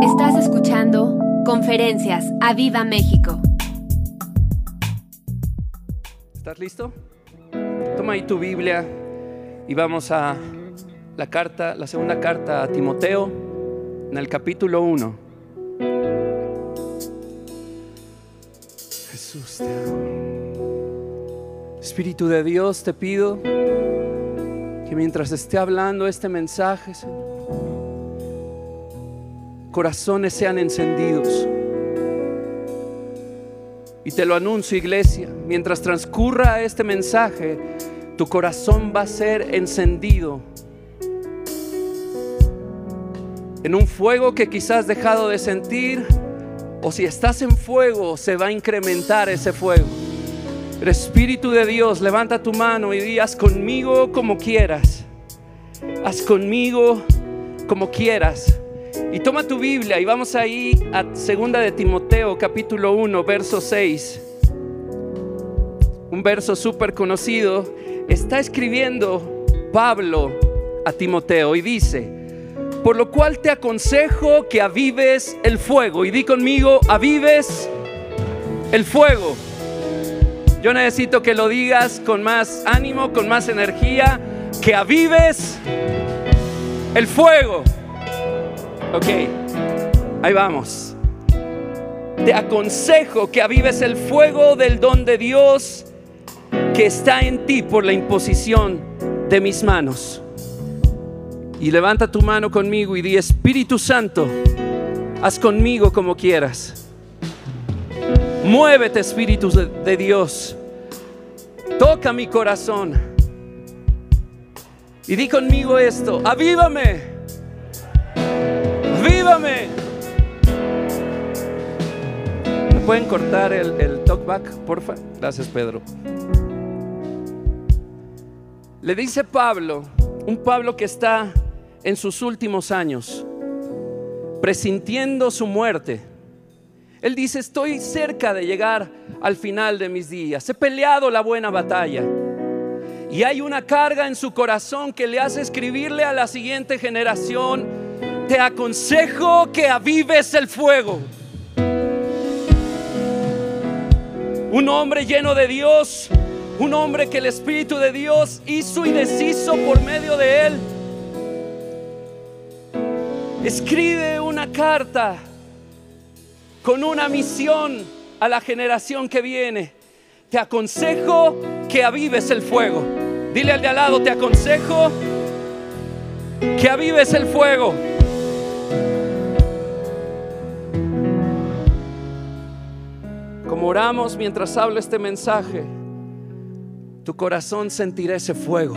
Estás escuchando Conferencias a Viva México. ¿Estás listo? Toma ahí tu Biblia y vamos a la carta, la segunda carta a Timoteo, en el capítulo 1. Jesús te amo. Espíritu de Dios, te pido que mientras esté hablando este mensaje, Señor, corazones sean encendidos. Y te lo anuncio, iglesia, mientras transcurra este mensaje, tu corazón va a ser encendido en un fuego que quizás has dejado de sentir, o si estás en fuego, se va a incrementar ese fuego. El Espíritu de Dios, levanta tu mano y di, haz conmigo como quieras. Haz conmigo como quieras. Y toma tu Biblia y vamos ahí a segunda de Timoteo capítulo 1, verso 6. Un verso súper conocido. Está escribiendo Pablo a Timoteo y dice, por lo cual te aconsejo que avives el fuego. Y di conmigo, avives el fuego. Yo necesito que lo digas con más ánimo, con más energía, que avives el fuego. Ok, ahí vamos. Te aconsejo que avives el fuego del don de Dios que está en ti por la imposición de mis manos. Y levanta tu mano conmigo y di, Espíritu Santo, haz conmigo como quieras. Muévete, Espíritu de Dios. Toca mi corazón. Y di conmigo esto, avívame. Avívame. ¿Me pueden cortar el, el talkback, porfa? Gracias, Pedro. Le dice Pablo, un Pablo que está en sus últimos años, presintiendo su muerte él dice, estoy cerca de llegar al final de mis días. He peleado la buena batalla. Y hay una carga en su corazón que le hace escribirle a la siguiente generación, te aconsejo que avives el fuego. Un hombre lleno de Dios, un hombre que el Espíritu de Dios hizo y deshizo por medio de él. Escribe una carta con una misión a la generación que viene. Te aconsejo que avives el fuego. Dile al de al lado, te aconsejo que avives el fuego. Como oramos mientras hablo este mensaje, tu corazón sentirá ese fuego.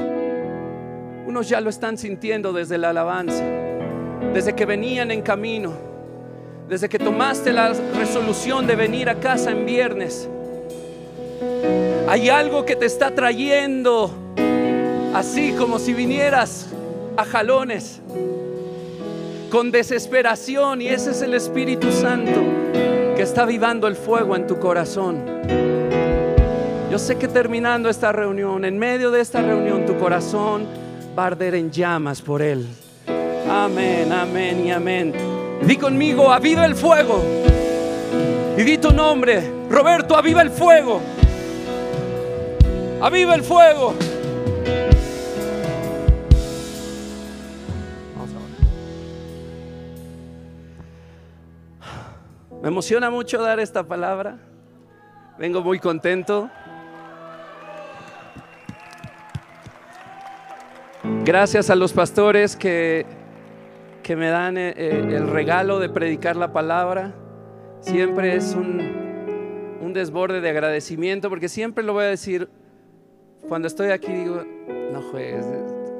Unos ya lo están sintiendo desde la alabanza, desde que venían en camino desde que tomaste la resolución de venir a casa en viernes, hay algo que te está trayendo así como si vinieras a jalones, con desesperación, y ese es el Espíritu Santo que está avivando el fuego en tu corazón. Yo sé que terminando esta reunión, en medio de esta reunión, tu corazón va a arder en llamas por Él. Amén, amén y amén. Di conmigo, aviva el fuego. Y di tu nombre, Roberto, aviva el fuego. Aviva el fuego. Me emociona mucho dar esta palabra. Vengo muy contento. Gracias a los pastores que que me dan eh, eh, el regalo de predicar la palabra. Siempre es un, un desborde de agradecimiento, porque siempre lo voy a decir, cuando estoy aquí digo, no juegues,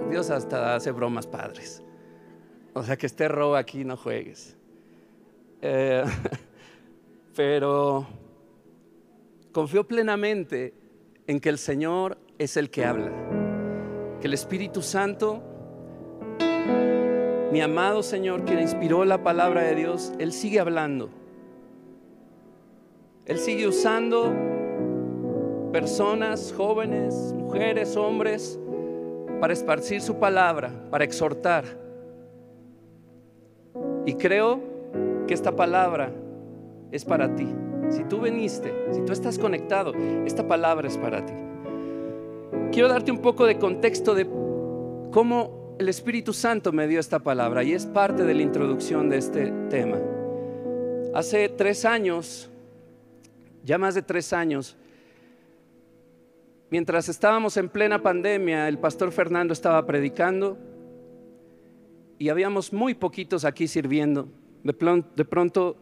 Dios hasta hace bromas padres. O sea, que esté robo aquí, no juegues. Eh, pero confío plenamente en que el Señor es el que habla, que el Espíritu Santo mi amado Señor, quien inspiró la palabra de Dios, Él sigue hablando. Él sigue usando personas, jóvenes, mujeres, hombres, para esparcir su palabra, para exhortar. Y creo porque esta palabra es para ti. Si tú viniste, si tú estás conectado, esta palabra es para ti. Quiero darte un poco de contexto de cómo el Espíritu Santo me dio esta palabra y es parte de la introducción de este tema. Hace tres años, ya más de tres años, mientras estábamos en plena pandemia, el pastor Fernando estaba predicando y habíamos muy poquitos aquí sirviendo. De, pronto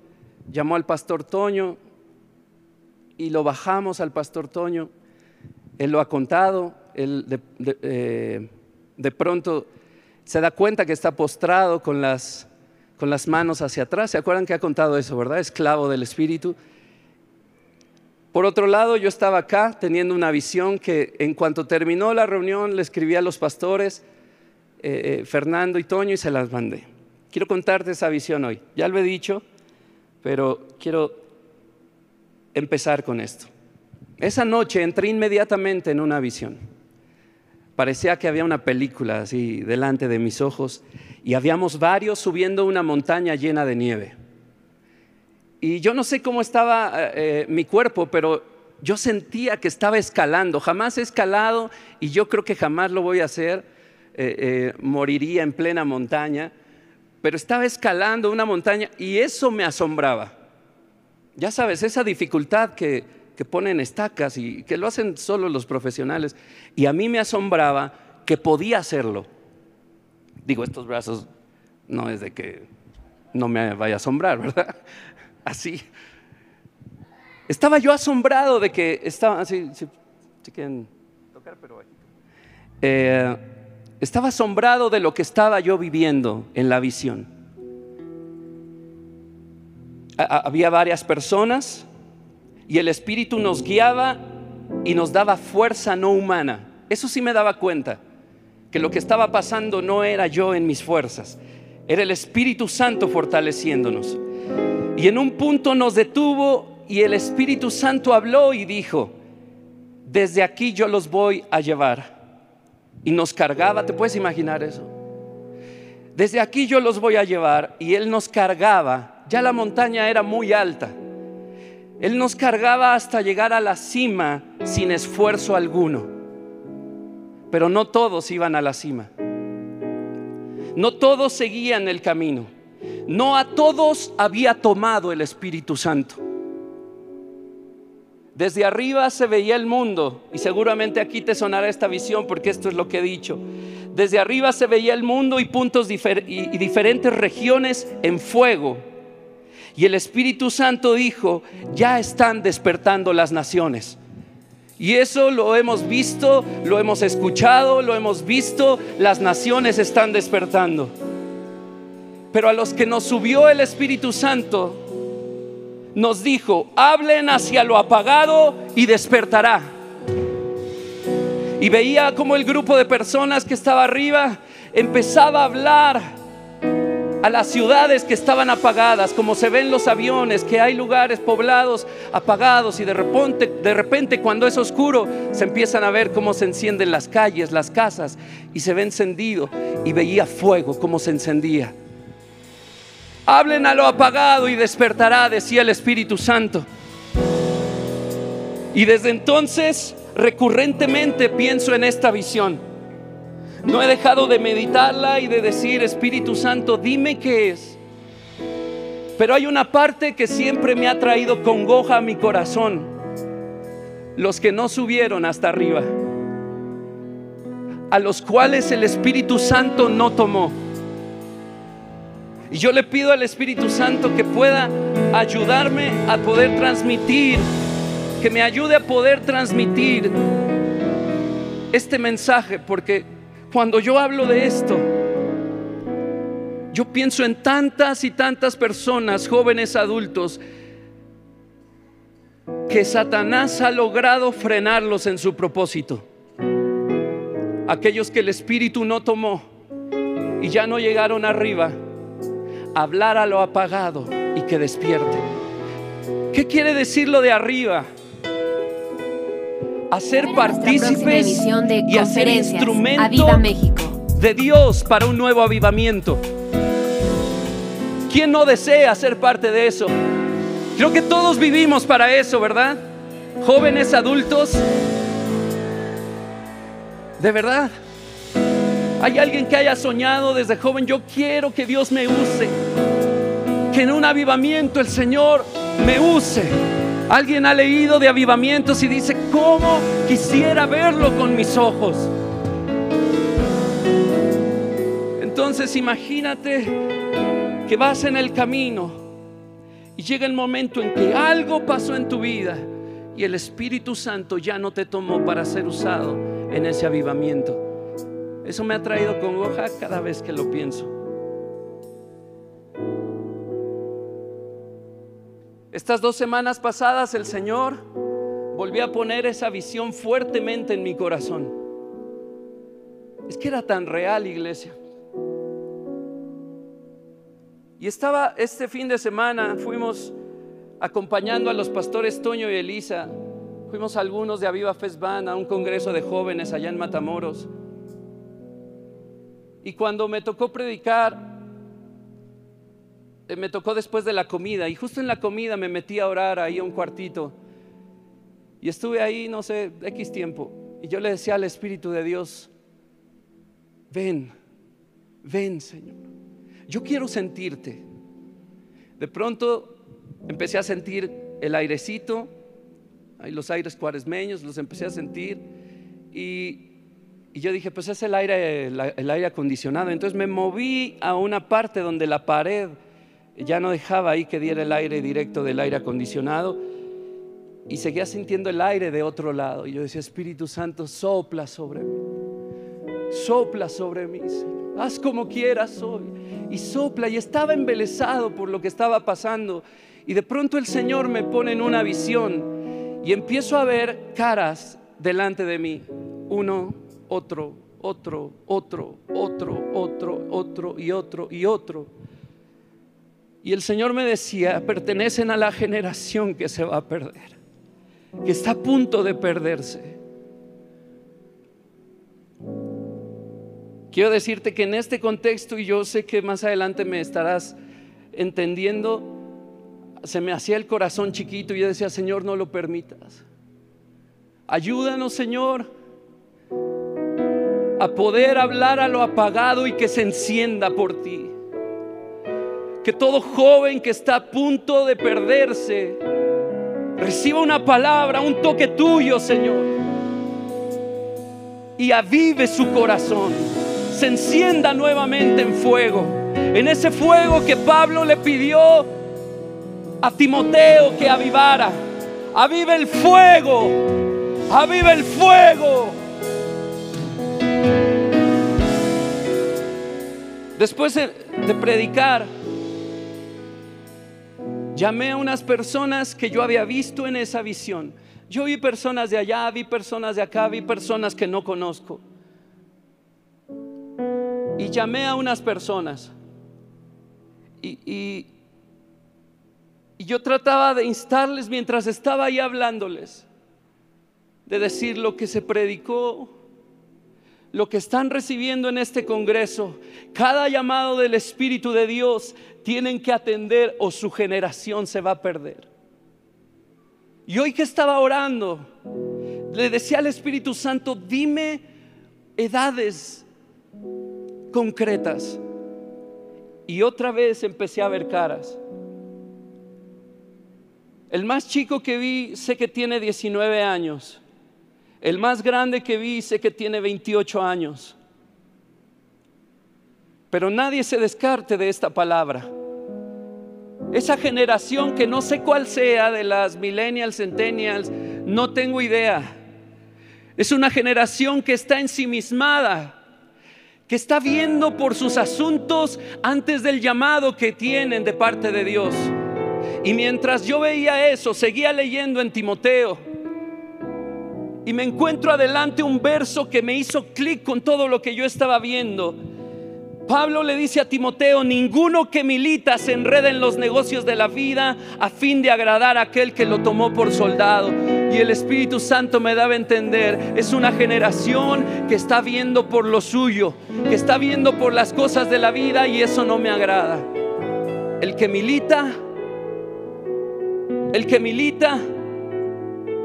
llamó al pastor Toño y lo bajamos al pastor Toño. Él lo ha contado, él de, eh, de pronto se da cuenta que está postrado con las, con las manos hacia atrás. ¿Se acuerdan que ha contado eso, verdad? Esclavo del Espíritu. Por otro lado, yo estaba acá teniendo una visión que en cuanto terminó la reunión le escribí a los pastores, eh, eh, Fernando y Toño, y se las mandé. Quiero contarte esa visión hoy. Ya lo he dicho, pero quiero empezar con esto. Esa noche entré inmediatamente en una visión. Parecía que había una película así delante de mis ojos y habíamos varios subiendo una montaña llena de nieve. Y yo no sé cómo estaba eh, mi cuerpo, pero yo sentía que estaba escalando. Jamás he escalado y yo creo que jamás lo voy a hacer eh, eh, moriría en plena montaña, pero estaba escalando una montaña y eso me asombraba. Ya sabes, esa dificultad que, que ponen estacas y que lo hacen solo los profesionales. Y a mí me asombraba que podía hacerlo. Digo, estos brazos no es de que no me vaya a asombrar, ¿verdad? Así. Estaba yo asombrado de que estaba así, si, quieren tocar, pero eh, estaba asombrado de lo que estaba yo viviendo en la visión. Había varias personas y el Espíritu nos guiaba y nos daba fuerza no humana. Eso sí me daba cuenta, que lo que estaba pasando no era yo en mis fuerzas, era el Espíritu Santo fortaleciéndonos. Y en un punto nos detuvo y el Espíritu Santo habló y dijo, desde aquí yo los voy a llevar y nos cargaba, ¿te puedes imaginar eso? Desde aquí yo los voy a llevar y Él nos cargaba, ya la montaña era muy alta, Él nos cargaba hasta llegar a la cima sin esfuerzo alguno, pero no todos iban a la cima, no todos seguían el camino, no a todos había tomado el Espíritu Santo. Desde arriba se veía el mundo, y seguramente aquí te sonará esta visión porque esto es lo que he dicho. Desde arriba se veía el mundo y puntos y diferentes regiones en fuego. Y el Espíritu Santo dijo, ya están despertando las naciones. Y eso lo hemos visto, lo hemos escuchado, lo hemos visto, las naciones están despertando. Pero a los que nos subió el Espíritu Santo, nos dijo, hablen hacia lo apagado y despertará. Y veía como el grupo de personas que estaba arriba empezaba a hablar a las ciudades que estaban apagadas, como se ven los aviones, que hay lugares poblados apagados y de repente, de repente cuando es oscuro se empiezan a ver cómo se encienden las calles, las casas y se ve encendido y veía fuego, cómo se encendía. Hablen a lo apagado y despertará, decía el Espíritu Santo. Y desde entonces recurrentemente pienso en esta visión. No he dejado de meditarla y de decir, Espíritu Santo, dime qué es. Pero hay una parte que siempre me ha traído congoja a mi corazón. Los que no subieron hasta arriba. A los cuales el Espíritu Santo no tomó. Y yo le pido al Espíritu Santo que pueda ayudarme a poder transmitir, que me ayude a poder transmitir este mensaje, porque cuando yo hablo de esto, yo pienso en tantas y tantas personas, jóvenes adultos, que Satanás ha logrado frenarlos en su propósito. Aquellos que el Espíritu no tomó y ya no llegaron arriba hablar a lo apagado y que despierte. ¿Qué quiere decir lo de arriba? Hacer partícipes y hacer instrumento de Dios para un nuevo avivamiento. ¿Quién no desea ser parte de eso? Creo que todos vivimos para eso, ¿verdad? Jóvenes, adultos. De verdad. Hay alguien que haya soñado desde joven, yo quiero que Dios me use. Que en un avivamiento el Señor me use. Alguien ha leído de avivamientos y dice, ¿cómo quisiera verlo con mis ojos? Entonces imagínate que vas en el camino y llega el momento en que algo pasó en tu vida y el Espíritu Santo ya no te tomó para ser usado en ese avivamiento. Eso me ha traído congoja cada vez que lo pienso. Estas dos semanas pasadas el Señor volvió a poner esa visión fuertemente en mi corazón. Es que era tan real, iglesia. Y estaba este fin de semana, fuimos acompañando a los pastores Toño y Elisa, fuimos algunos de Aviva Fesban a un congreso de jóvenes allá en Matamoros. Y cuando me tocó predicar, eh, me tocó después de la comida y justo en la comida me metí a orar ahí a un cuartito. Y estuve ahí, no sé, X tiempo. Y yo le decía al Espíritu de Dios, ven, ven Señor yo quiero sentirte. De pronto empecé a sentir el airecito, los aires cuaresmeños, los empecé a sentir y, yo dije, pues es el aire, el aire acondicionado. Entonces me moví a una parte donde la pared ya no dejaba ahí que diera el aire directo del aire acondicionado y seguía sintiendo el aire de otro lado. Y yo decía, Espíritu Santo, sopla sobre mí, sopla sobre mí, haz como quieras hoy y sopla y estaba embelesado por lo que estaba pasando. Y de pronto el Señor me pone en una visión y empiezo a ver caras delante de mí. Uno, otro, otro, otro, otro, otro, otro y otro y otro. Y el Señor me decía, pertenecen a la generación que se va a perder, que está a punto de perderse. Quiero decirte que en este contexto, y yo sé que más adelante me estarás entendiendo, se me hacía el corazón chiquito y yo decía, Señor, no lo permitas. Ayúdanos, Señor, a poder hablar a lo apagado y que se encienda por ti. Que todo joven que está a punto de perderse reciba una palabra, un toque tuyo, Señor, y avive su corazón se encienda nuevamente en fuego. En ese fuego que Pablo le pidió a Timoteo que avivara. Aviva el fuego. Aviva el fuego. Después de predicar, llamé a unas personas que yo había visto en esa visión. Yo vi personas de allá, vi personas de acá, vi personas que no conozco y llamé a unas personas y, yo trataba de instarles mientras estaba ahí hablándoles, de decir lo que se predicó, lo que están recibiendo en este Congreso, cada llamado del Espíritu de Dios tienen que atender o su generación se va a perder. Y hoy que estaba orando, le decía al Espíritu Santo, dime edades concretas. Y otra vez empecé a ver caras. El más chico que vi sé que tiene 19 años. El más grande que vi sé que tiene 28 años. Pero nadie se descarte de esta palabra. Esa generación que no sé cuál sea de las millennials, centennials, no tengo idea. Es una generación que está ensimismada que está viendo por sus asuntos antes del llamado que tienen de parte de Dios. Y mientras yo veía eso, seguía leyendo en Timoteo. Y me encuentro adelante un verso que me hizo clic con todo lo que yo estaba viendo. Pablo le dice a Timoteo, ninguno que milita se enreda en los negocios de la vida a fin de agradar a aquel que lo tomó por soldado y el Espíritu Santo me daba a entender, es una generación que está viendo por lo suyo, que está viendo por las cosas de la vida y eso no me agrada. el que milita, el que milita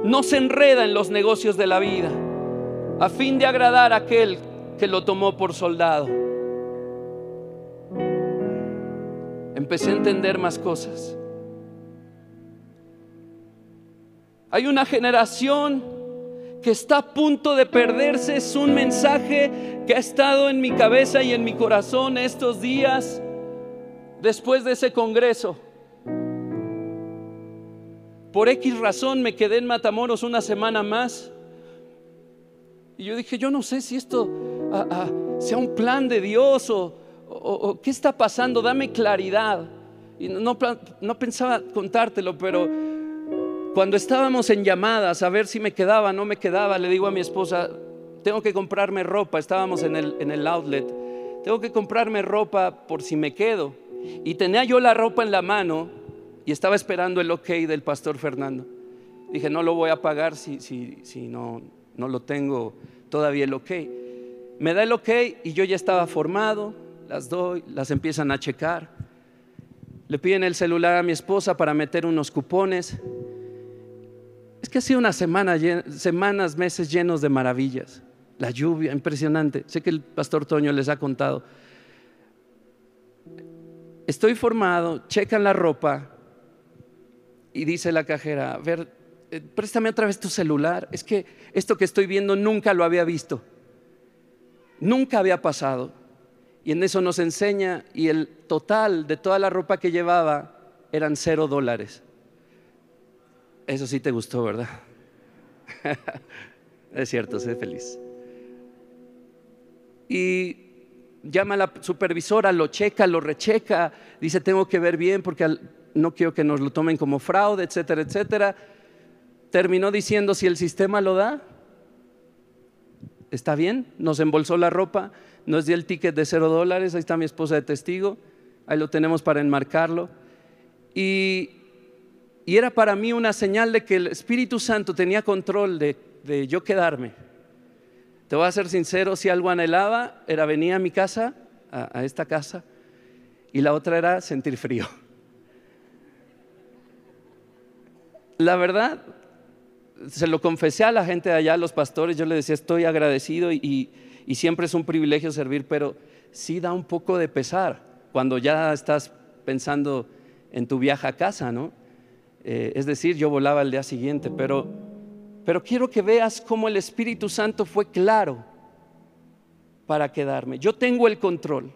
no se enreda en los negocios de la vida a fin de agradar a aquel que lo tomó por soldado. Empecé a entender más cosas. Hay una generación que está a punto de perderse. Es un mensaje que ha estado en mi cabeza y en mi corazón estos días después de ese congreso. Por X razón me quedé en Matamoros una semana más. Y yo dije, yo no sé si esto ah, ah, sea un plan de Dios o, qué está pasando, dame claridad. Y no, no pensaba contártelo, pero cuando estábamos en llamadas a ver si me quedaba, no me quedaba, le digo a mi esposa, tengo que comprarme ropa, estábamos en el, en el outlet, tengo que comprarme ropa por si me quedo. Y tenía yo la ropa en la mano y estaba esperando el ok del pastor Fernando. Dije, no lo voy a pagar si, si, si no, no lo tengo todavía el ok. Me da el ok y yo ya estaba formado, las doy, las empiezan a checar. Le piden el celular a mi esposa para meter unos cupones. Es que ha sido una semana, semanas, meses llenos de maravillas. La lluvia, impresionante. Sé que el pastor Toño les ha contado. Estoy formado, checan la ropa y dice la cajera, a ver, eh, préstame otra vez tu celular. Es que esto que estoy viendo nunca lo había visto. Nunca había pasado. Y en eso nos enseña, y el total de toda la ropa que llevaba eran cero dólares. Eso sí te gustó, ¿verdad? es cierto, sé feliz. Y llama a la supervisora, lo checa, lo recheca, dice tengo que ver bien porque no quiero que nos lo tomen como fraude, etcétera, etcétera. Terminó diciendo si el sistema lo da, está bien, nos embolsó la ropa, nos dio el ticket de cero dólares, ahí está mi esposa de testigo, ahí lo tenemos para enmarcarlo. Y y era para mí una señal de que el Espíritu Santo tenía control de, yo quedarme. Te voy a ser sincero, si algo anhelaba era venir a mi casa, a esta casa, y la otra era sentir frío. La verdad, se lo confesé a la gente de allá, a los pastores, yo les decía, estoy agradecido y, siempre es un privilegio servir, pero sí da un poco de pesar cuando ya estás pensando en tu viaje a casa, ¿no? Eh, es decir, yo volaba el día siguiente, pero, pero quiero que veas cómo el Espíritu Santo fue claro para quedarme. Yo tengo el control.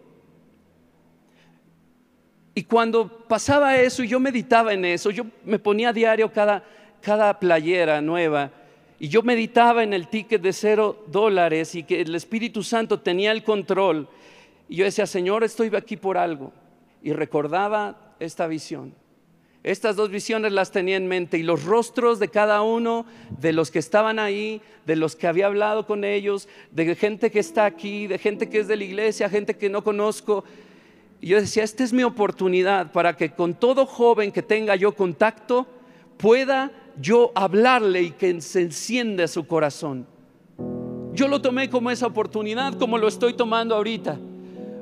Y cuando pasaba eso y yo meditaba en eso, yo me ponía a diario cada, cada playera nueva y yo meditaba en el ticket de cero dólares y que el Espíritu Santo tenía el control. Y yo decía, Señor, estoy aquí por algo. Y recordaba esta visión. Estas dos visiones las tenía en mente y los rostros de cada uno de los que estaban ahí, de los que había hablado con ellos, de gente que está aquí, de gente que es de la iglesia, gente que no conozco. Y yo decía, esta es mi oportunidad para que con todo joven que tenga yo contacto, pueda yo hablarle y que se encienda su corazón. Yo lo tomé como esa oportunidad, como lo estoy tomando ahorita.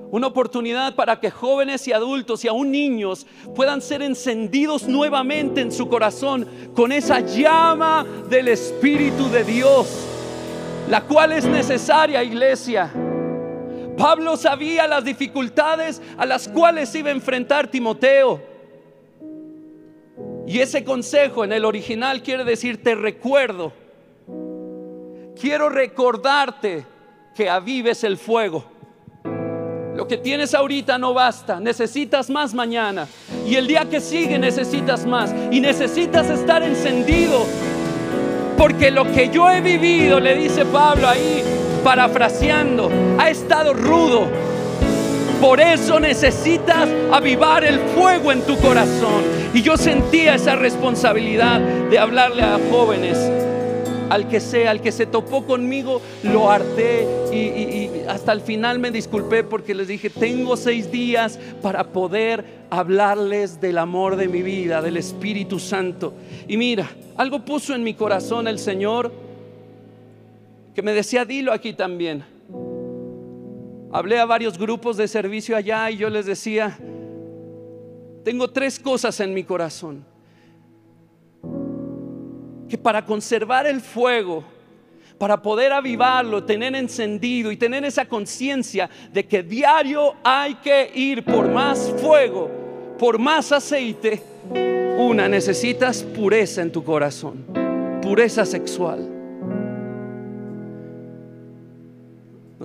Una oportunidad para que jóvenes y adultos y aún niños puedan ser encendidos nuevamente en su corazón con esa llama del Espíritu de Dios, la cual es necesaria, iglesia. Pablo sabía las dificultades a las cuales iba a enfrentar Timoteo. Y ese consejo en el original quiere decir, te recuerdo, quiero recordarte que avives el fuego. Lo que tienes ahorita no basta, necesitas más mañana. Y el día que sigue necesitas más. Y necesitas estar encendido. Porque lo que yo he vivido, le dice Pablo ahí, parafraseando, ha estado rudo. Por eso necesitas avivar el fuego en tu corazón. Y yo sentía esa responsabilidad de hablarle a jóvenes al que sea, al que se topó conmigo, lo harté y, hasta el final me disculpé porque les dije, tengo seis días para poder hablarles del amor de mi vida, del Espíritu Santo. Y mira, algo puso en mi corazón el Señor que me decía, dilo aquí también. Hablé a varios grupos de servicio allá y yo les decía, tengo tres cosas en mi corazón. Que para conservar el fuego, para poder avivarlo, tener encendido y tener esa conciencia de que diario hay que ir por más fuego, por más aceite, una, necesitas pureza en tu corazón, pureza sexual.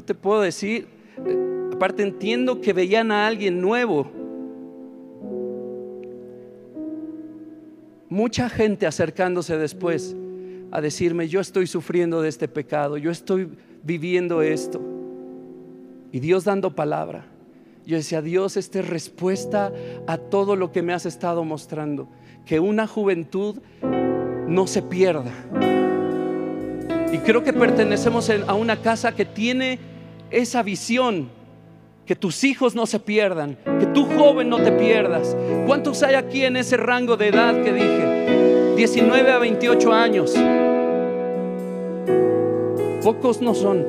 Te puedo decir, aparte entiendo que veían a alguien nuevo. Mucha gente acercándose después a decirme, yo estoy sufriendo de este pecado, yo estoy viviendo esto. Y Dios dando palabra. Yo decía, Dios, esta es respuesta a todo lo que me has estado mostrando. Que una juventud no se pierda. Y creo que pertenecemos a una casa que tiene esa visión. Que tus hijos no se pierdan, que tu joven no te pierdas. ¿Cuántos hay aquí en ese rango de edad que dije? 19 a 28 años. Pocos no son.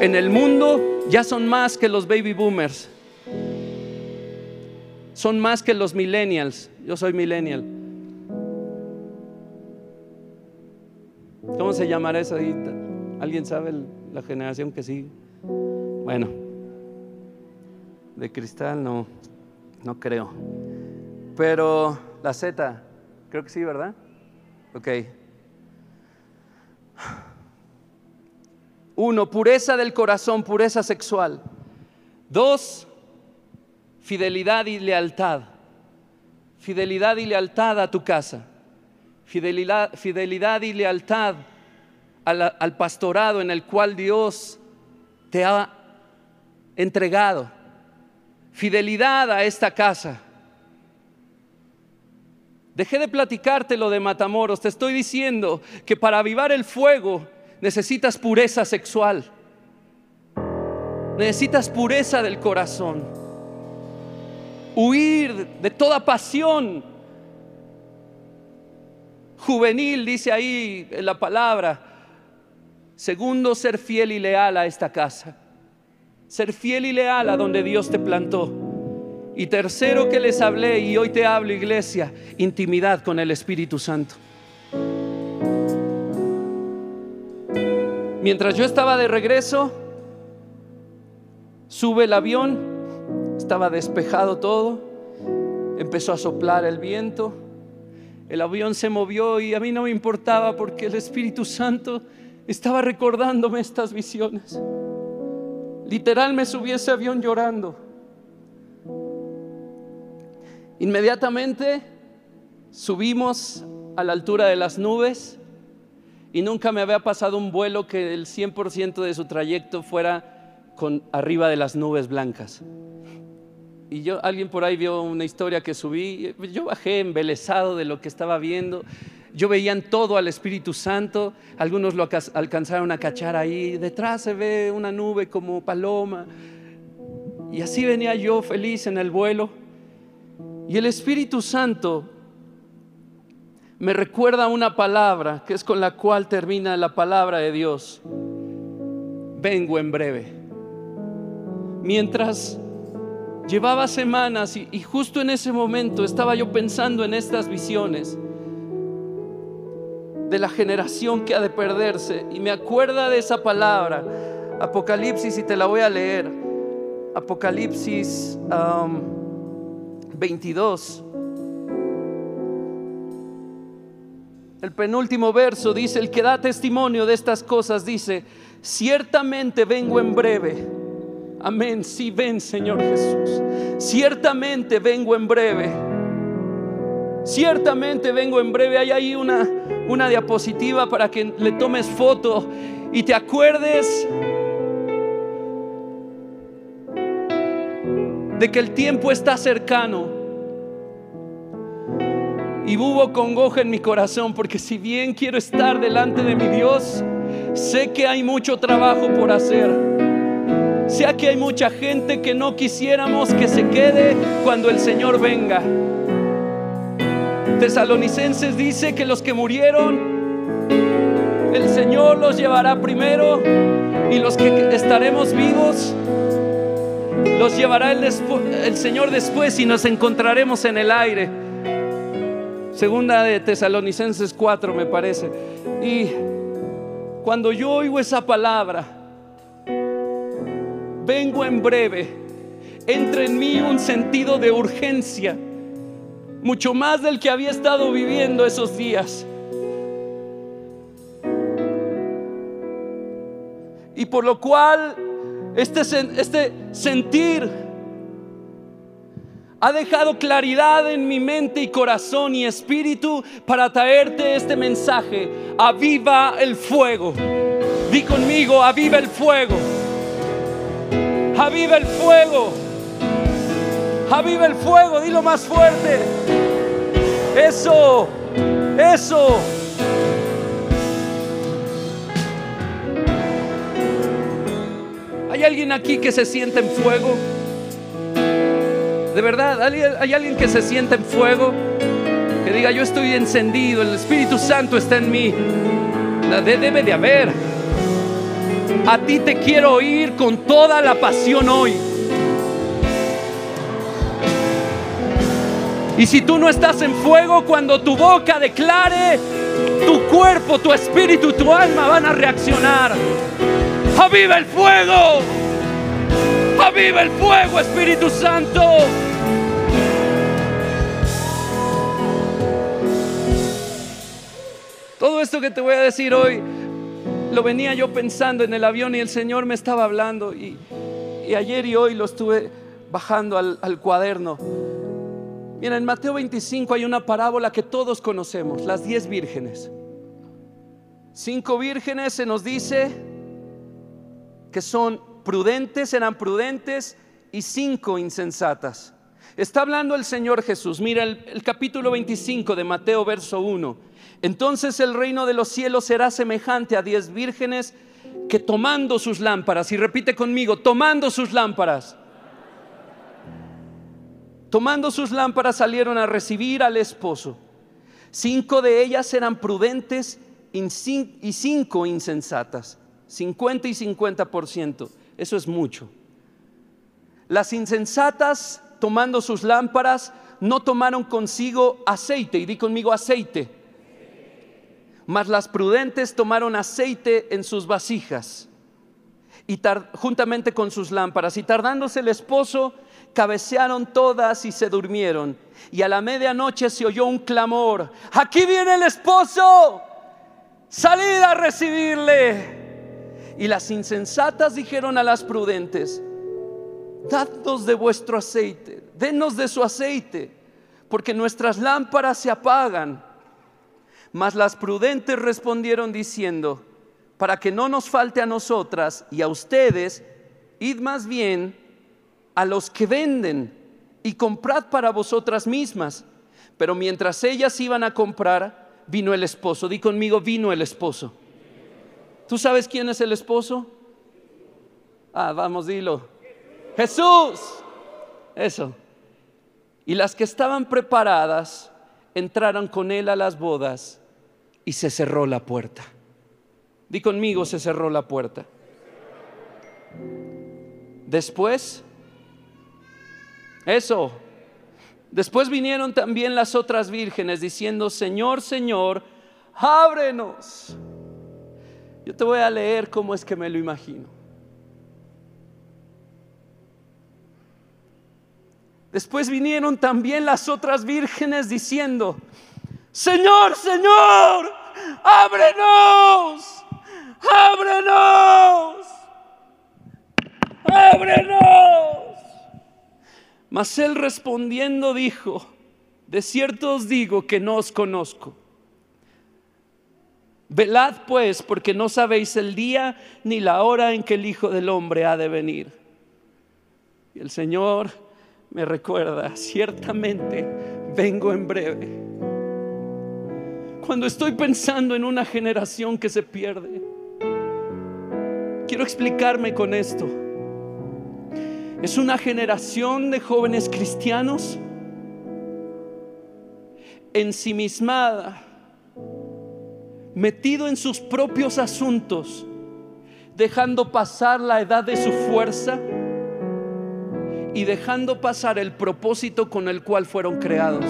En el mundo ya son más que los baby boomers. Son más que los millennials. Yo soy millennial. ¿Cómo se llamará eso? ¿Alguien sabe la generación que sigue? Bueno, de cristal no, no creo. Pero la Z, creo que sí, ¿verdad? Ok. Uno, pureza del corazón, pureza sexual. Dos, fidelidad y lealtad. Fidelidad y lealtad a tu casa. Fidelidad, fidelidad y lealtad al, al pastorado en el cual Dios te ha entregado. Fidelidad a esta casa. Dejé de platicarte lo de Matamoros. Te estoy diciendo que para avivar el fuego necesitas pureza sexual. Necesitas pureza del corazón. Huir de toda pasión juvenil, dice ahí la palabra. Segundo, ser fiel y leal a esta casa. Ser fiel y leal a donde Dios te plantó. Y tercero que les hablé y hoy te hablo iglesia, intimidad con el Espíritu Santo. Mientras yo estaba de regreso, sube el avión, estaba despejado todo, empezó a soplar el viento, el avión se movió y a mí no me importaba porque el Espíritu Santo estaba recordándome estas visiones. Literal me subí ese avión llorando. Inmediatamente subimos a la altura de las nubes y nunca me había pasado un vuelo que el 100% de su trayecto fuera con arriba de las nubes blancas. Y yo, alguien por ahí vio una historia que subí, yo bajé embelesado de lo que estaba viendo. Yo veía todo al Espíritu Santo, algunos lo alcanzaron a cachar ahí, detrás se ve una nube como paloma. Y así venía yo feliz en el vuelo. Y el Espíritu Santo me recuerda una palabra que es con la cual termina la palabra de Dios. Vengo en breve. Mientras llevaba semanas y, justo en ese momento estaba yo pensando en estas visiones de la generación que ha de perderse y me acuerda de esa palabra, Apocalipsis, y te la voy a leer. Apocalipsis. Um, 22. El penúltimo verso dice, el que da testimonio de estas cosas dice, ciertamente vengo en breve. Amén, sí ven Señor Jesús. Ciertamente vengo en breve. Ciertamente vengo en breve. Hay ahí una, una diapositiva para que le tomes foto y te acuerdes de que el tiempo está cercano. Y hubo congoja en mi corazón porque si bien quiero estar delante de mi Dios, sé que hay mucho trabajo por hacer. Sé que hay mucha gente que no quisiéramos que se quede cuando el Señor venga. Tesalonicenses dice que los que murieron, el Señor los llevará primero y los que estaremos vivos Los llevará el, Señor después y nos encontraremos en el aire. Segunda de Tesalonicenses 4 me parece. Y cuando yo oigo esa palabra, vengo en breve, entra en mí un sentido de urgencia, mucho más del que había estado viviendo esos días. Y por lo cual este, este sentir ha dejado claridad en mi mente y corazón y espíritu para traerte este mensaje. Aviva el fuego. Di conmigo, aviva el fuego. Aviva el fuego. Aviva el fuego, dilo más fuerte. Eso, eso. ¿Hay alguien aquí que se siente en fuego? De verdad, ¿hay alguien que se siente en fuego? Que diga, yo estoy encendido, el Espíritu Santo está en mí. Debe de haber. A ti te quiero oír con toda la pasión hoy. Y si tú no estás en fuego, cuando tu boca declare, tu cuerpo, tu espíritu, tu alma van a reaccionar. ¡Aviva el fuego! Aviva el fuego, Espíritu Santo. Todo esto que te voy a decir hoy, lo venía yo pensando en el avión y el Señor me estaba hablando. Y, ayer y hoy lo estuve bajando al, al cuaderno. Mira, en Mateo 25 hay una parábola que todos conocemos, las diez vírgenes. Cinco vírgenes se nos dice que son prudentes eran prudentes y cinco insensatas. Está hablando el Señor Jesús. Mira el, capítulo 25 de Mateo, verso 1. Entonces el reino de los cielos será semejante a diez vírgenes que tomando sus lámparas, y repite conmigo, tomando sus lámparas, tomando sus lámparas salieron a recibir al esposo. Cinco de ellas eran prudentes y cinco insensatas, 50 y 50%. Eso es mucho. Las insensatas, tomando sus lámparas, no tomaron consigo aceite, y di conmigo aceite. Mas las prudentes tomaron aceite en sus vasijas, y juntamente con sus lámparas, y tardándose el esposo, cabecearon todas y se durmieron. Y a la medianoche se oyó un clamor, aquí viene el esposo, salid a recibirle. Y las insensatas dijeron a las prudentes, dadnos de vuestro aceite, denos de su aceite, porque nuestras lámparas se apagan. Mas las prudentes respondieron diciendo, para que no nos falte a nosotras y a ustedes, id más bien a los que venden y comprad para vosotras mismas. Pero mientras ellas iban a comprar, vino el esposo. Di conmigo, vino el esposo. ¿Tú sabes quién es el esposo? Ah, vamos, dilo. Jesús. Eso. Y las que estaban preparadas entraron con él a las bodas y se cerró la puerta. Di conmigo, se cerró la puerta. Después, eso, después vinieron también las otras vírgenes diciendo, Señor, Señor, ábrenos. Yo te voy a leer cómo es que me lo imagino. Después vinieron también las otras vírgenes diciendo, Señor, Señor, ábrenos, ábrenos, ábrenos. Mas él respondiendo dijo, de cierto os digo que no os conozco. Velad pues, porque no sabéis el día ni la hora en que el Hijo del Hombre ha de venir. Y el Señor me recuerda, ciertamente vengo en breve. Cuando estoy pensando en una generación que se pierde, quiero explicarme con esto. Es una generación de jóvenes cristianos ensimismada metido en sus propios asuntos, dejando pasar la edad de su fuerza, y dejando pasar el propósito con el cual fueron creados.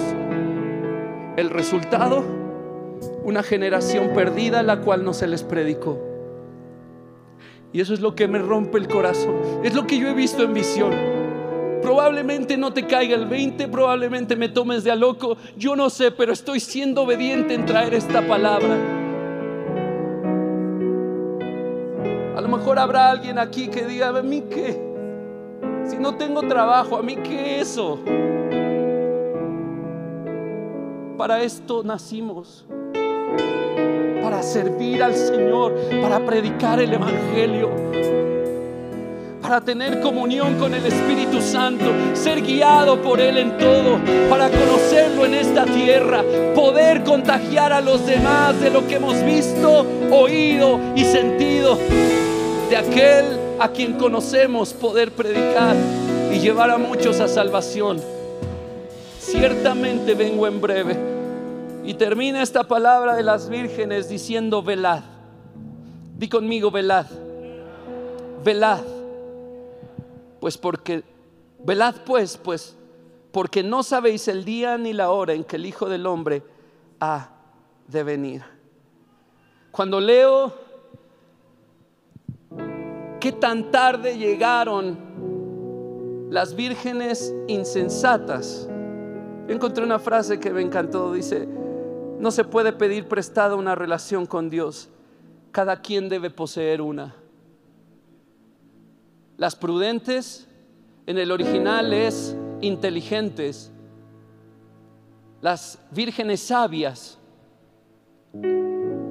El resultado, una generación perdida la cual no se les predicó. Y eso es lo que me rompe el corazón. Es lo que yo he visto en visión. Probablemente no te caiga el 20, probablemente me tomes de a loco, yo no sé, pero estoy siendo obediente en traer esta palabra. A lo mejor habrá alguien aquí que diga, ¿a mí qué? Si no tengo trabajo, ¿a mí qué eso? Para esto nacimos. Para servir al Señor, para predicar el Evangelio para tener comunión con el Espíritu Santo, ser guiado por Él en todo, para conocerlo en esta tierra, poder contagiar a los demás de lo que hemos visto, oído y sentido, de aquel a quien conocemos, poder predicar y llevar a muchos a salvación. Ciertamente vengo en breve. Y termina esta palabra de las vírgenes diciendo, velad. Di conmigo, velad. Velad pues porque, velad pues, pues, porque no sabéis el día ni la hora en que el Hijo del Hombre ha de venir. Cuando leo que tan tarde llegaron las vírgenes insensatas, encontré una frase que me encantó, dice, no se puede pedir prestada una relación con Dios, cada quien debe poseer una. Las prudentes en el original es inteligentes. Las vírgenes sabias.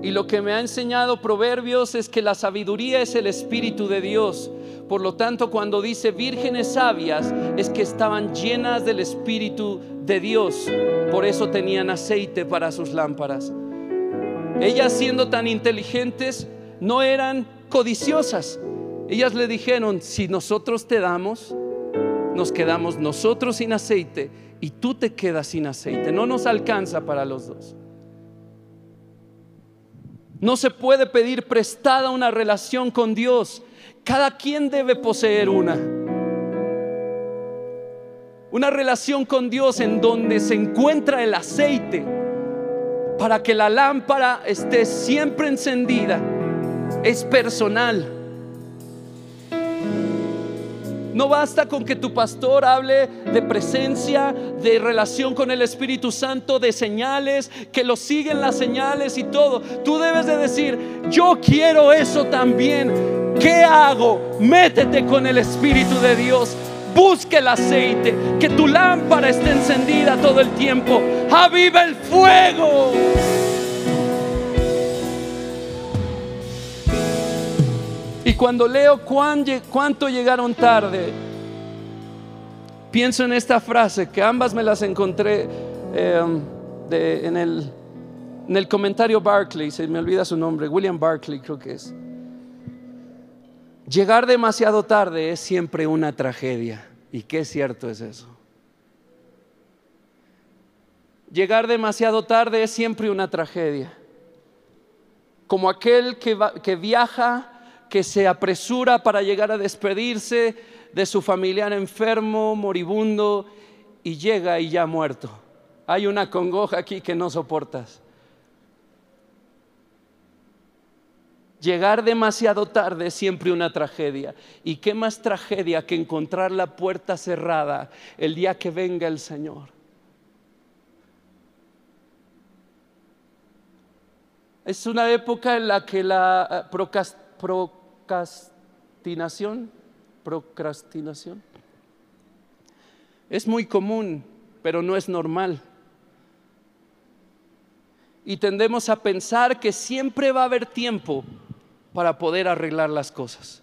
Y lo que me ha enseñado Proverbios es que la sabiduría es el Espíritu de Dios. Por lo tanto, cuando dice vírgenes sabias, es que estaban llenas del Espíritu de Dios. Por eso tenían aceite para sus lámparas. Ellas siendo tan inteligentes, no eran codiciosas, ellas le dijeron, si nosotros te damos, nos quedamos nosotros sin aceite y tú te quedas sin aceite. No nos alcanza para los dos. No se puede pedir prestada una relación con Dios. Cada quien debe poseer una. Una relación con Dios en donde se encuentra el aceite para que la lámpara esté siempre encendida. Es personal. No basta con que tu pastor hable de presencia, de relación con el Espíritu Santo, de señales, que lo siguen las señales y todo. Tú debes de decir, yo quiero eso también. ¿Qué hago? Métete con el Espíritu de Dios. Busque el aceite, que tu lámpara esté encendida todo el tiempo. Aviva el fuego. Y cuando leo cuánto llegaron tarde, pienso en esta frase, que ambas me las encontré em, en, el, en el comentario Barclay, se me olvida su nombre, William Barclay creo que es. Llegar demasiado tarde es siempre una tragedia. ¿Y qué cierto es eso? Llegar demasiado tarde es siempre una tragedia. Como aquel que, que viaja que se apresura para llegar a despedirse de su familiar enfermo, moribundo, y llega y ya muerto. Hay una congoja aquí que no soportas. Llegar demasiado tarde es siempre una tragedia. ¿Y qué más tragedia que encontrar la puerta cerrada el día que venga el Señor? Es una época en la que la eh, procrastinación procrastinación, procrastinación. Es muy común, pero no es normal. Y tendemos a pensar que siempre va a haber tiempo para poder arreglar las cosas.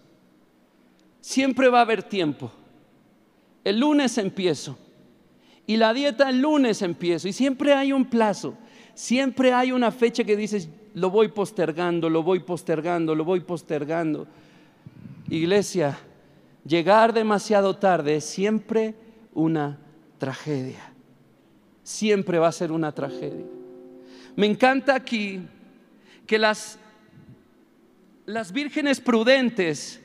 Siempre va a haber tiempo. El lunes empiezo. Y la dieta el lunes empiezo. Y siempre hay un plazo. Siempre hay una fecha que dices, lo voy postergando, lo voy postergando, lo voy postergando. Iglesia, llegar demasiado tarde es siempre una tragedia. Siempre va a ser una tragedia. Me encanta aquí que las, las vírgenes prudentes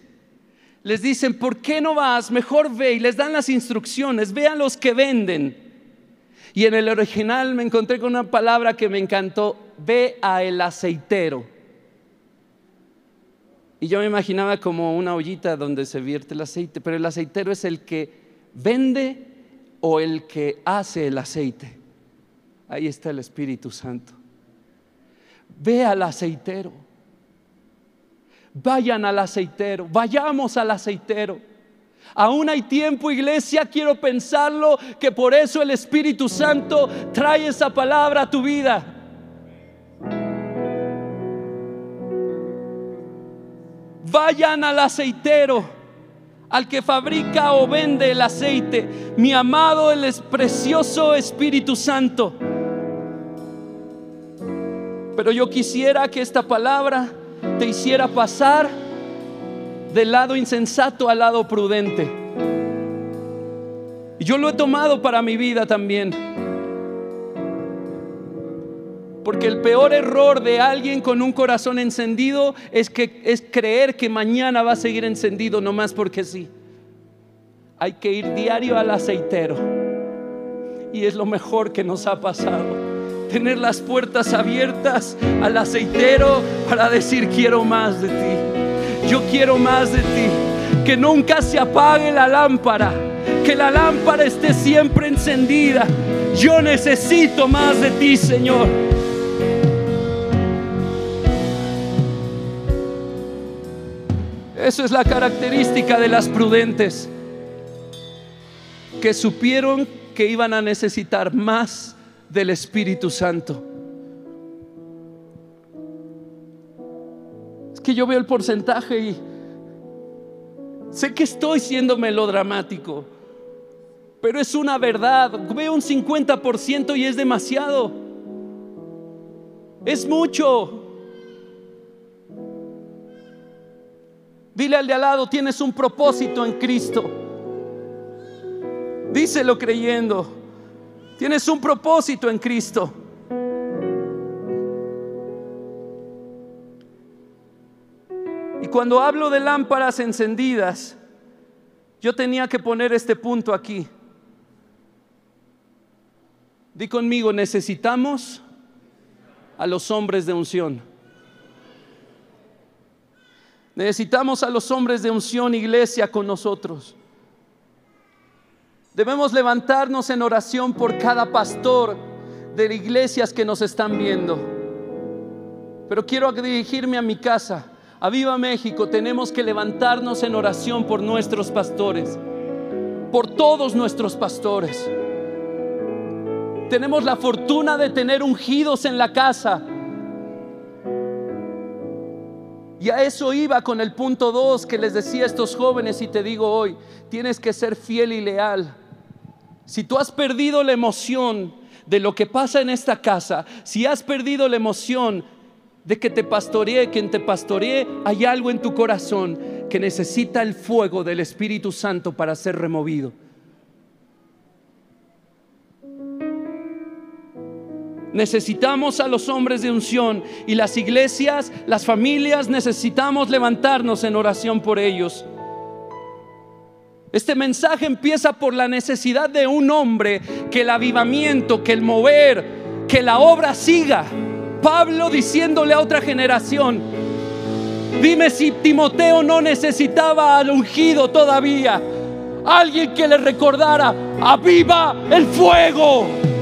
les dicen, ¿por qué no vas? Mejor ve y les dan las instrucciones, vean los que venden. Y en el original me encontré con una palabra que me encantó, ve a el aceitero. Y yo me imaginaba como una ollita donde se vierte el aceite, pero el aceitero es el que vende o el que hace el aceite. Ahí está el Espíritu Santo. Ve al aceitero. Vayan al aceitero. Vayamos al aceitero. Aún hay tiempo, iglesia, quiero pensarlo, que por eso el Espíritu Santo trae esa palabra a tu vida. Vayan al aceitero, al que fabrica o vende el aceite, mi amado, el precioso Espíritu Santo. Pero yo quisiera que esta palabra te hiciera pasar del lado insensato al lado prudente. Y yo lo he tomado para mi vida también. Porque el peor error de alguien con un corazón encendido es que es creer que mañana va a seguir encendido nomás porque sí. Hay que ir diario al aceitero. Y es lo mejor que nos ha pasado tener las puertas abiertas al aceitero para decir quiero más de ti. Yo quiero más de ti. Que nunca se apague la lámpara. Que la lámpara esté siempre encendida. Yo necesito más de ti, Señor. Eso es la característica de las prudentes, que supieron que iban a necesitar más del Espíritu Santo. Es que yo veo el porcentaje y sé que estoy siendo melodramático, pero es una verdad. Veo un 50% y es demasiado. Es mucho. Dile al de al lado, tienes un propósito en Cristo. Díselo creyendo. Tienes un propósito en Cristo. Y cuando hablo de lámparas encendidas, yo tenía que poner este punto aquí. Di conmigo, necesitamos a los hombres de unción. Necesitamos a los hombres de unción, iglesia, con nosotros. Debemos levantarnos en oración por cada pastor de iglesias que nos están viendo. Pero quiero dirigirme a mi casa, a Viva México. Tenemos que levantarnos en oración por nuestros pastores, por todos nuestros pastores. Tenemos la fortuna de tener ungidos en la casa. Y a eso iba con el punto 2 que les decía a estos jóvenes y te digo hoy, tienes que ser fiel y leal si tú has perdido la emoción de lo que pasa en esta casa, si has perdido la emoción de que te pastoree, quien te pastoree, hay algo en tu corazón que necesita el fuego del Espíritu Santo para ser removido. Necesitamos a los hombres de unción y las iglesias, las familias, necesitamos levantarnos en oración por ellos. Este mensaje empieza por la necesidad de un hombre, que el avivamiento, que el mover, que la obra siga. Pablo diciéndole a otra generación, dime si Timoteo no necesitaba al ungido todavía. Alguien que le recordara, aviva el fuego.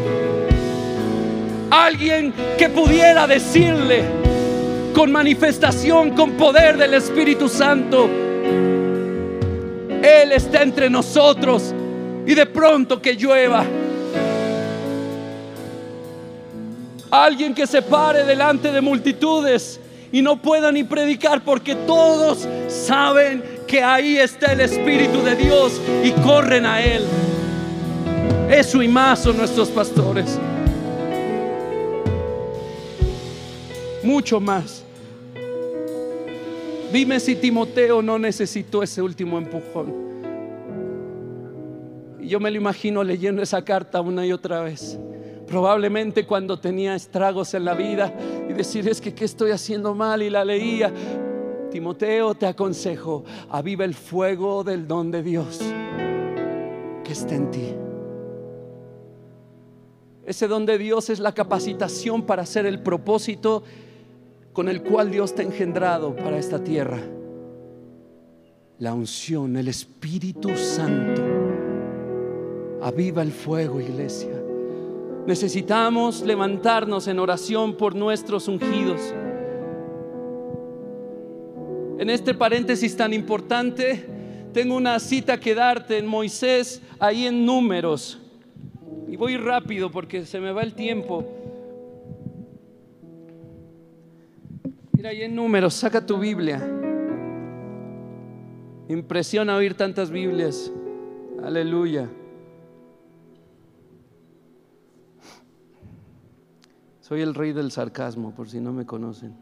Alguien que pudiera decirle con manifestación, con poder del Espíritu Santo, él está entre nosotros y de pronto que llueva. Alguien que se pare delante de multitudes y no pueda ni predicar porque todos saben que ahí está el Espíritu de Dios y corren a Él. Eso y más son nuestros pastores. Mucho más. Dime si Timoteo no necesitó ese último empujón. Y yo me lo imagino leyendo esa carta una y otra vez. Probablemente cuando tenía estragos en la vida y decir es que qué estoy haciendo mal y la leía. Timoteo, te aconsejo, aviva el fuego del don de Dios que está en ti. Ese don de Dios es la capacitación para hacer el propósito con el cual Dios te ha engendrado para esta tierra. La unción, el Espíritu Santo. Aviva el fuego, iglesia. Necesitamos levantarnos en oración por nuestros ungidos. En este paréntesis tan importante, tengo una cita que darte en Moisés, ahí en números. Y voy rápido porque se me va el tiempo. Mira, ahí en números, saca tu Biblia. Impresiona oír tantas Biblias. Aleluya. Soy el rey del sarcasmo, por si no me conocen.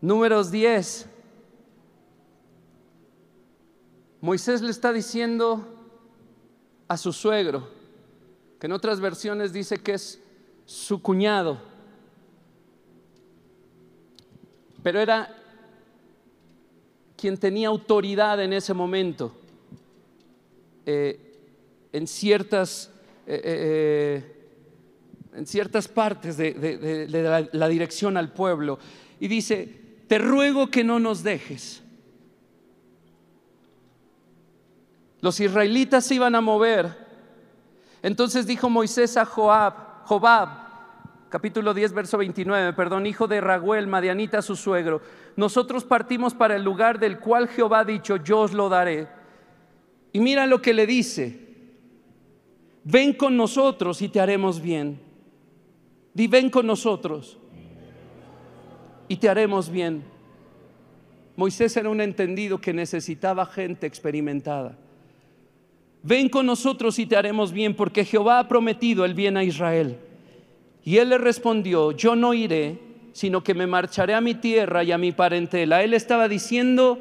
Números 10. Moisés le está diciendo a su suegro, que en otras versiones dice que es su cuñado, pero era quien tenía autoridad en ese momento eh, en ciertas eh, eh, en ciertas partes de, la, la dirección al pueblo. Y dice te ruego que no nos dejes los israelitas se iban a mover. Entonces dijo Moisés a Joab Jobab capítulo 10, verso 29, perdón, hijo de Raguel, Madianita, su suegro, nosotros partimos para el lugar del cual Jehová ha dicho, yo os lo daré. Y mira lo que le dice, ven con nosotros y te haremos bien. Di, ven con nosotros y te haremos bien. Moisés era un entendido que necesitaba gente experimentada. Ven con nosotros y te haremos bien, porque Jehová ha prometido el bien a Israel. Y él le respondió, yo no iré, sino que me marcharé a mi tierra y a mi parentela. Él estaba diciendo,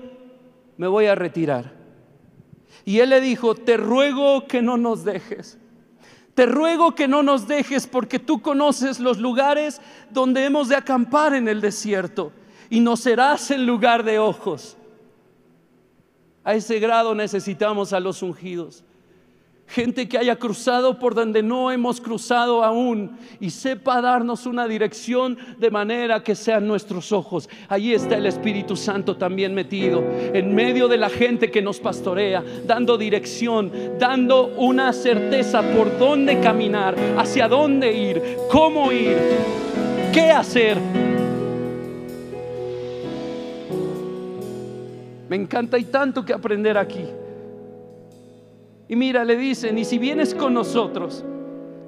me voy a retirar. Y él le dijo, te ruego que no nos dejes. Te ruego que no nos dejes porque tú conoces los lugares donde hemos de acampar en el desierto y nos serás en lugar de ojos. A ese grado necesitamos a los ungidos gente que haya cruzado por donde no hemos cruzado aún y sepa darnos una dirección de manera que sean nuestros ojos. Allí está el Espíritu Santo también metido, en medio de la gente que nos pastorea, dando dirección, dando una certeza por dónde caminar, hacia dónde ir, cómo ir, qué hacer. Me encanta y tanto que aprender aquí. Y mira, le dicen, y si vienes con nosotros,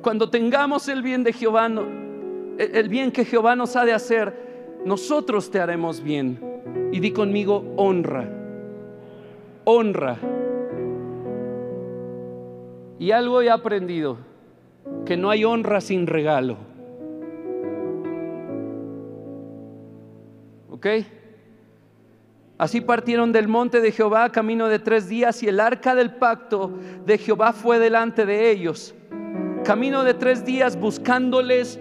cuando tengamos el bien de Jehová, el bien que Jehová nos ha de hacer, nosotros te haremos bien. Y di conmigo, honra, honra. Y algo he aprendido, que no hay honra sin regalo. ¿Ok? Así partieron del monte de Jehová camino de tres días y el arca del pacto de Jehová fue delante de ellos. Camino de tres días buscándoles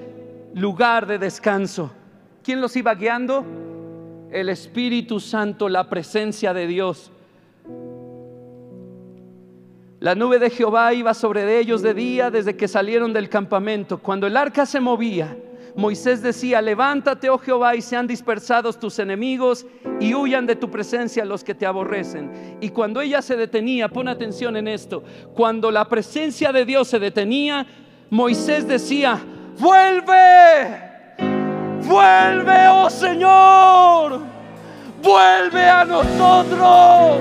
lugar de descanso. ¿Quién los iba guiando? El Espíritu Santo, la presencia de Dios. La nube de Jehová iba sobre ellos de día desde que salieron del campamento. Cuando el arca se movía, Moisés decía, levántate, oh Jehová, y sean dispersados tus enemigos y huyan de tu presencia los que te aborrecen. Y cuando ella se detenía, pon atención en esto, cuando la presencia de Dios se detenía, Moisés decía, vuelve, vuelve, oh Señor, vuelve a nosotros.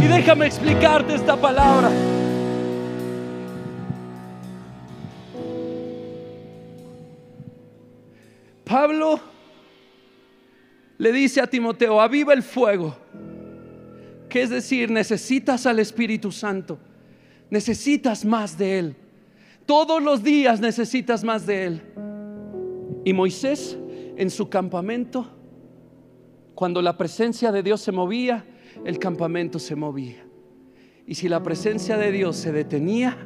Y déjame explicarte esta palabra. Pablo le dice a Timoteo, aviva el fuego. Que es decir, necesitas al Espíritu Santo. Necesitas más de Él. Todos los días necesitas más de Él. Y Moisés en su campamento, cuando la presencia de Dios se movía, el campamento se movía. Y si la presencia de Dios se detenía,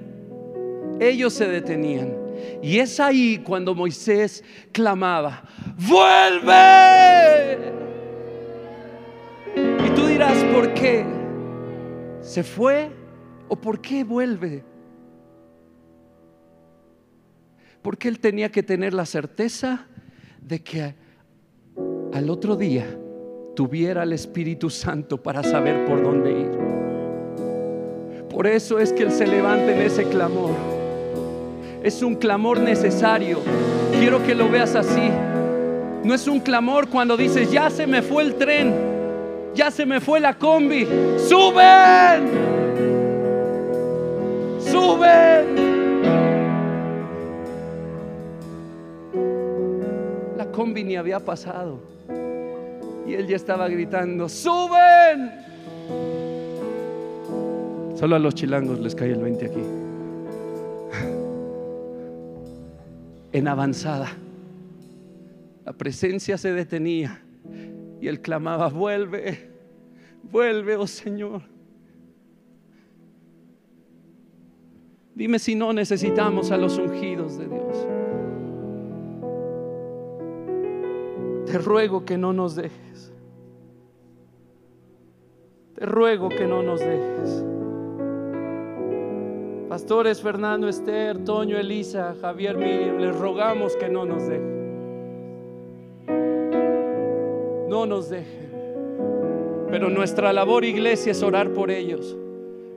ellos se detenían. Y es ahí cuando Moisés clamaba, vuelve, por qué se fue o por qué vuelve. Porque él tenía que tener la certeza de que al otro día tuviera el Espíritu Santo para saber por dónde ir. Por eso es que Él se levanta en ese clamor. Es un clamor necesario. Quiero que lo veas así. No es un clamor cuando dices, ya se me fue el tren, ya se me fue la combi. Suben, suben. La combi ni había pasado. Y él ya estaba gritando, suben. Solo a los chilangos les cae el 20 aquí. En avanzada. La presencia se detenía y él clamaba, vuelve, vuelve, oh Señor. Dime si no necesitamos a los ungidos de Dios. Te ruego que no nos dejes. Te ruego que no nos dejes. Pastores Fernando, Esther, Toño, Elisa, Javier, Miriam, les rogamos que no nos dejen. No nos dejen. Pero nuestra labor, iglesia, es orar por ellos,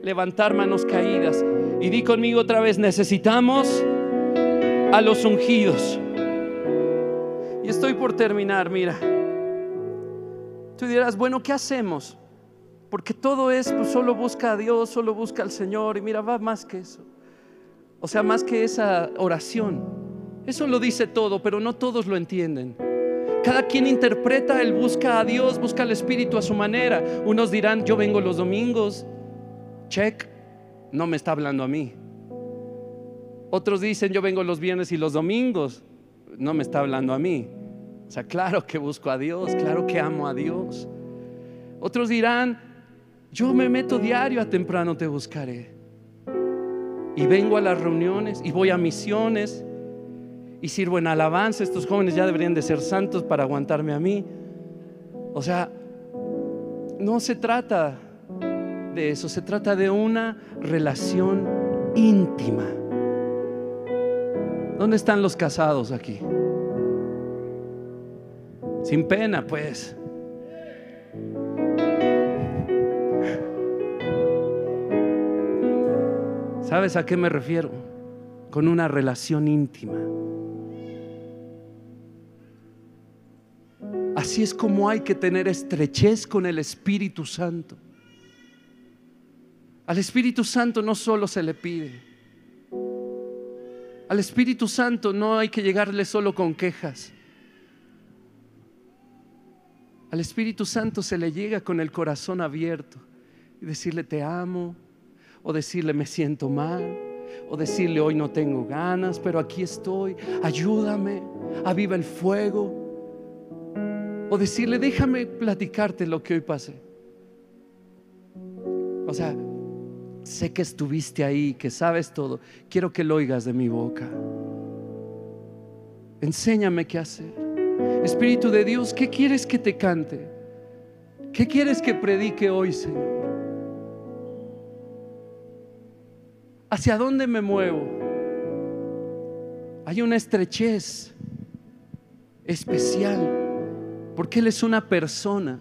levantar manos caídas. Y di conmigo otra vez, necesitamos a los ungidos. Y estoy por terminar, mira. Tú dirás, bueno, ¿qué hacemos? Porque todo es, pues solo busca a Dios, solo busca al Señor. Y mira, va más que eso. O sea, más que esa oración. Eso lo dice todo, pero no todos lo entienden. Cada quien interpreta, él busca a Dios, busca al Espíritu a su manera. Unos dirán, yo vengo los domingos, check, no me está hablando a mí. Otros dicen, yo vengo los viernes y los domingos, no me está hablando a mí. O sea, claro que busco a Dios, claro que amo a Dios. Otros dirán, yo me meto diario a temprano te buscaré. Y vengo a las reuniones y voy a misiones y sirvo en alabanza. Estos jóvenes ya deberían de ser santos para aguantarme a mí. O sea, no se trata de eso, se trata de una relación íntima. ¿Dónde están los casados aquí? Sin pena, pues. ¿Sabes a qué me refiero? Con una relación íntima. Así es como hay que tener estrechez con el Espíritu Santo. Al Espíritu Santo no solo se le pide. Al Espíritu Santo no hay que llegarle solo con quejas. Al Espíritu Santo se le llega con el corazón abierto y decirle te amo, o decirle me siento mal, o decirle hoy no tengo ganas, pero aquí estoy, ayúdame, aviva el fuego, o decirle déjame platicarte lo que hoy pasé. O sea, sé que estuviste ahí, que sabes todo, quiero que lo oigas de mi boca. Enséñame qué hacer. Espíritu de Dios, ¿qué quieres que te cante? ¿Qué quieres que predique hoy, Señor? ¿Hacia dónde me muevo? Hay una estrechez especial porque Él es una persona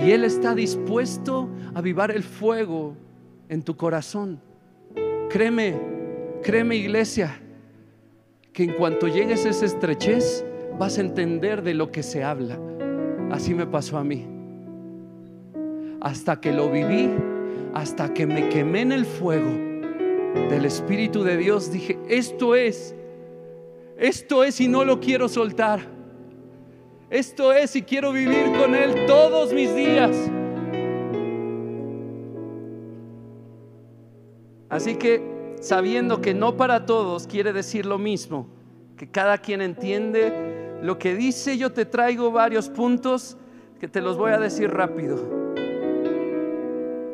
y Él está dispuesto a avivar el fuego en tu corazón. Créeme, créeme iglesia, que en cuanto llegues a esa estrechez vas a entender de lo que se habla. Así me pasó a mí. Hasta que lo viví, hasta que me quemé en el fuego del Espíritu de Dios, dije, esto es, esto es y no lo quiero soltar. Esto es y quiero vivir con Él todos mis días. Así que sabiendo que no para todos quiere decir lo mismo, que cada quien entiende lo que dice, yo te traigo varios puntos que te los voy a decir rápido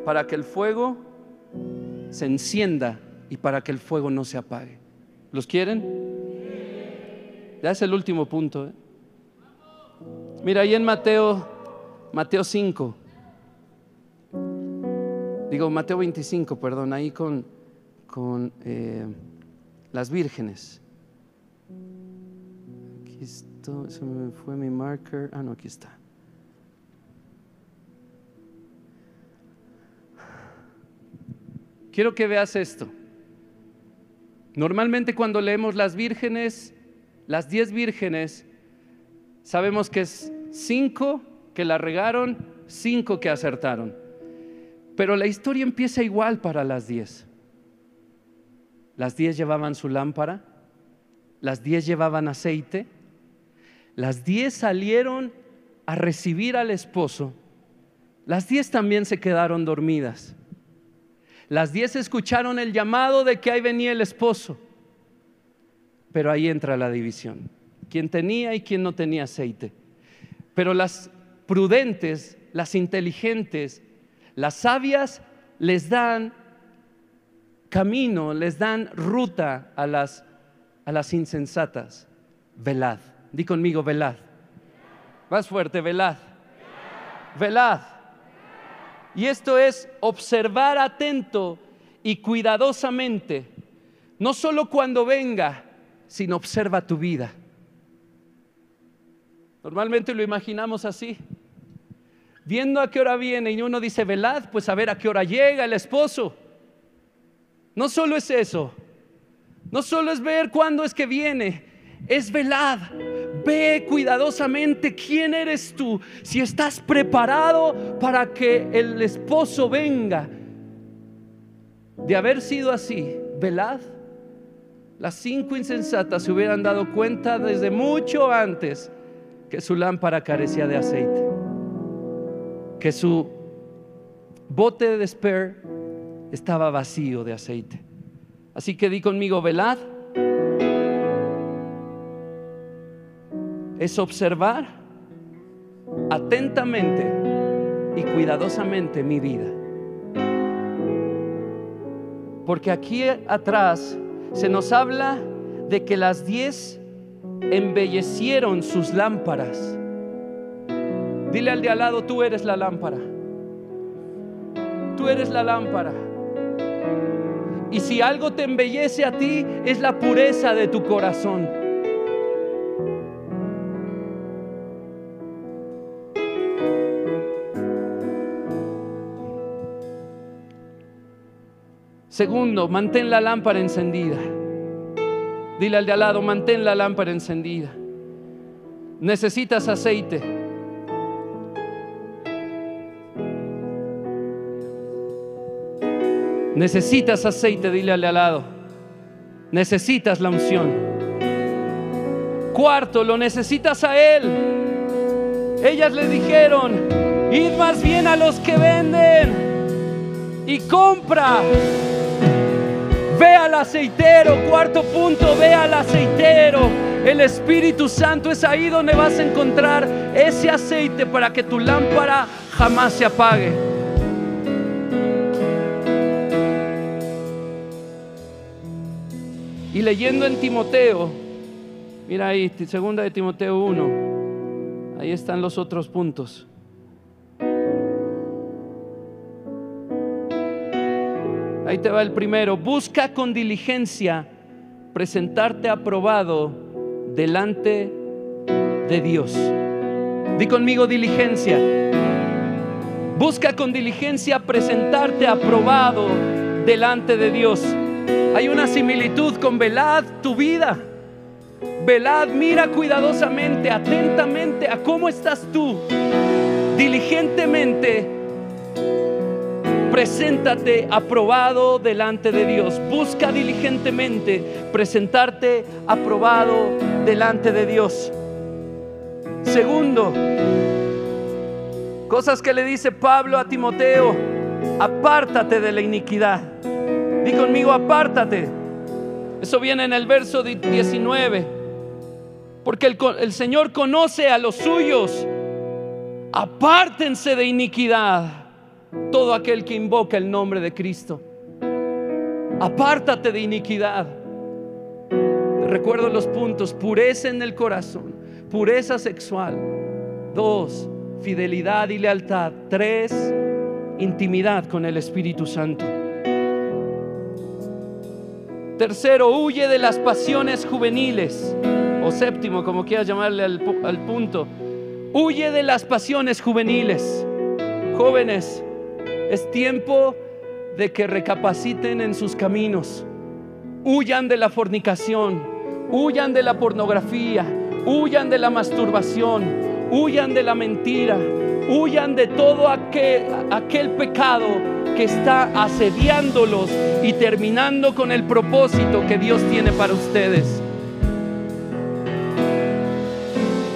para que el fuego se encienda y para que el fuego no se apague. ¿Los quieren? Ya es el último punto. ¿eh? Mira, ahí en Mateo, Mateo 5, digo Mateo 25, perdón, ahí con, con eh, las vírgenes. Aquí está, se me fue mi marker. Ah, no, aquí está. Quiero que veas esto. Normalmente cuando leemos las vírgenes, las diez vírgenes, sabemos que es cinco que la regaron, cinco que acertaron. Pero la historia empieza igual para las diez. Las diez llevaban su lámpara, las diez llevaban aceite, las diez salieron a recibir al esposo, las diez también se quedaron dormidas. Las diez escucharon el llamado de que ahí venía el esposo. Pero ahí entra la división. Quién tenía y quién no tenía aceite. Pero las prudentes, las inteligentes, las sabias les dan camino, les dan ruta a las, a las insensatas. Velad. Di conmigo, velad. Más fuerte, velad. Velad. Y esto es observar atento y cuidadosamente, no solo cuando venga, sino observa tu vida. Normalmente lo imaginamos así. Viendo a qué hora viene y uno dice, velad, pues a ver a qué hora llega el esposo. No solo es eso, no solo es ver cuándo es que viene, es velad. Ve cuidadosamente quién eres tú, si estás preparado para que el esposo venga. De haber sido así, velad. Las cinco insensatas se hubieran dado cuenta desde mucho antes que su lámpara carecía de aceite, que su bote de spare estaba vacío de aceite. Así que di conmigo, velad. Es observar atentamente y cuidadosamente mi vida. Porque aquí atrás se nos habla de que las diez embellecieron sus lámparas. Dile al de al lado, tú eres la lámpara. Tú eres la lámpara. Y si algo te embellece a ti, es la pureza de tu corazón. Segundo, mantén la lámpara encendida. Dile al de al lado, mantén la lámpara encendida. Necesitas aceite. Necesitas aceite, dile al de al lado. Necesitas la unción. Cuarto, lo necesitas a Él. Ellas le dijeron, id más bien a los que venden y compra. Ve al aceitero, cuarto punto, ve al aceitero. El Espíritu Santo es ahí donde vas a encontrar ese aceite para que tu lámpara jamás se apague. Y leyendo en Timoteo, mira ahí, segunda de Timoteo 1, ahí están los otros puntos. Ahí te va el primero. Busca con diligencia presentarte aprobado delante de Dios. Di conmigo diligencia. Busca con diligencia presentarte aprobado delante de Dios. Hay una similitud con velad tu vida. Velad, mira cuidadosamente, atentamente a cómo estás tú. Diligentemente preséntate aprobado delante de Dios. Busca diligentemente presentarte aprobado delante de Dios. Segundo, cosas que le dice Pablo a Timoteo, apártate de la iniquidad. Di conmigo, apártate. Eso viene en el verso 19. Porque el, el Señor conoce a los suyos. Apártense de iniquidad todo aquel que invoca el nombre de Cristo. Apártate de iniquidad. recuerdo los puntos, pureza en el corazón, pureza sexual. Dos, fidelidad y lealtad. Tres, intimidad con el Espíritu Santo. Tercero, huye de las pasiones juveniles. O séptimo, como quieras llamarle al, al punto. Huye de las pasiones juveniles. Jóvenes, es tiempo de que recapaciten en sus caminos. Huyan de la fornicación, huyan de la pornografía, huyan de la masturbación, huyan de la mentira, huyan de todo aquel, pecado que está asediándolos y terminando con el propósito que Dios tiene para ustedes.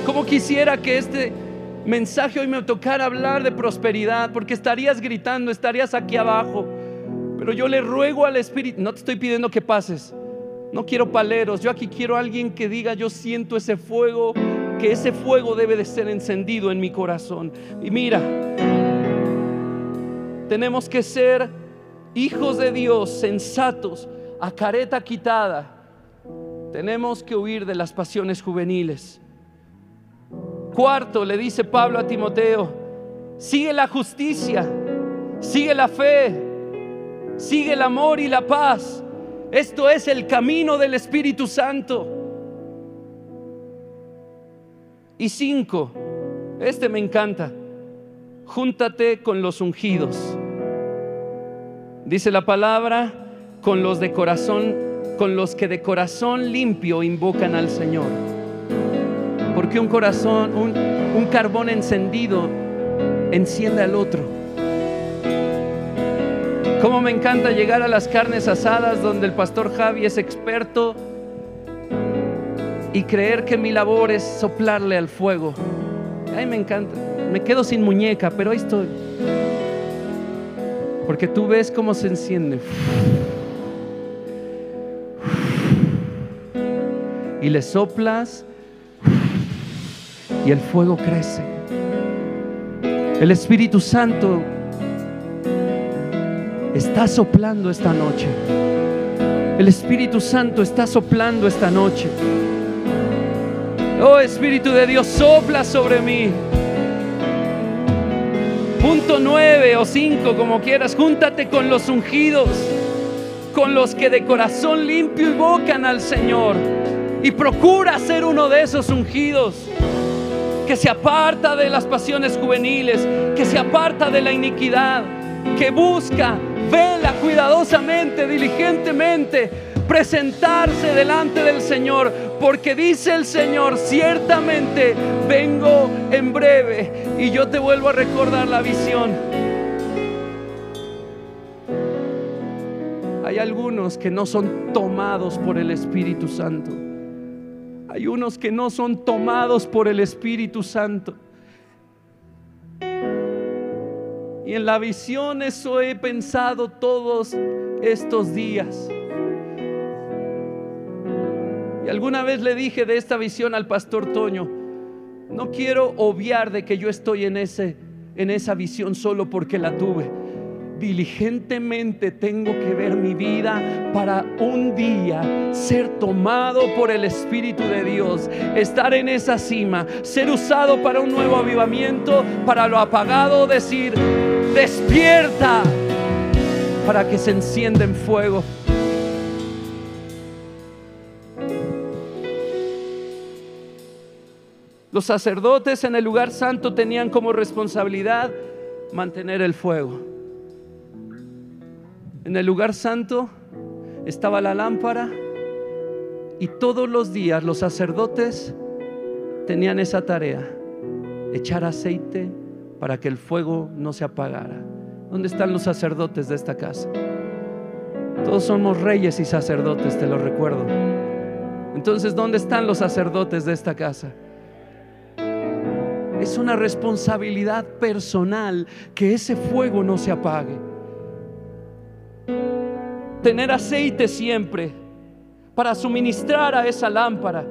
Como quisiera que este mensaje hoy me tocara hablar de prosperidad, porque estarías gritando, estarías aquí abajo. Pero yo le ruego al Espíritu, no te estoy pidiendo que pases, no quiero paleros, yo aquí quiero a alguien que diga, yo siento ese fuego, que ese fuego debe de ser encendido en mi corazón. Y mira, tenemos que ser hijos de Dios, sensatos, a careta quitada. Tenemos que huir de las pasiones juveniles. Cuarto, le dice Pablo a Timoteo, sigue la justicia, sigue la fe, sigue el amor y la paz esto es el camino del Espíritu Santo. Y cinco, este me encanta, júntate con los ungidos. Dice la palabra, con los de corazón, con los que de corazón limpio invocan al Señor. Porque un corazón, un, un carbón encendido enciende al otro. Cómo me encanta llegar a las carnes asadas donde el pastor Javi es experto y creer que mi labor es soplarle al fuego. Ay, me encanta. Me quedo sin muñeca, pero ahí estoy. Porque tú ves cómo se enciende. Y le soplas y el fuego crece. El Espíritu Santo está soplando esta noche. El Espíritu Santo está soplando esta noche. Oh Espíritu de Dios, sopla sobre mí. Punto nueve o cinco, como quieras, júntate con los ungidos, con los que de corazón limpio invocan al Señor. Y procura ser uno de esos ungidos que se aparta de las pasiones juveniles, que se aparta de la iniquidad, que busca vela cuidadosamente, diligentemente, presentarse delante del Señor, porque dice el Señor, ciertamente vengo en breve. Y yo te vuelvo a recordar la visión. Hay algunos que no son tomados por el Espíritu Santo. Hay unos que no son tomados por el Espíritu Santo. Y en la visión eso he pensado todos estos días. Y alguna vez le dije de esta visión al pastor Toño, no quiero obviar de que yo estoy en ese en esa visión solo porque la tuve. Diligentemente tengo que ver mi vida para un día ser tomado por el Espíritu de Dios, estar en esa cima, ser usado para un nuevo avivamiento, para lo apagado decir, despierta para que se encienda en fuego. Los sacerdotes en el lugar santo tenían como responsabilidad mantener el fuego. En el lugar santo estaba la lámpara y todos los días los sacerdotes tenían esa tarea, echar aceite para que el fuego no se apagara. ¿Dónde están los sacerdotes de esta casa? Todos somos reyes y sacerdotes, te lo recuerdo. Entonces, ¿dónde están los sacerdotes de esta casa? Es una responsabilidad personal que ese fuego no se apague. Tener aceite siempre para suministrar a esa lámpara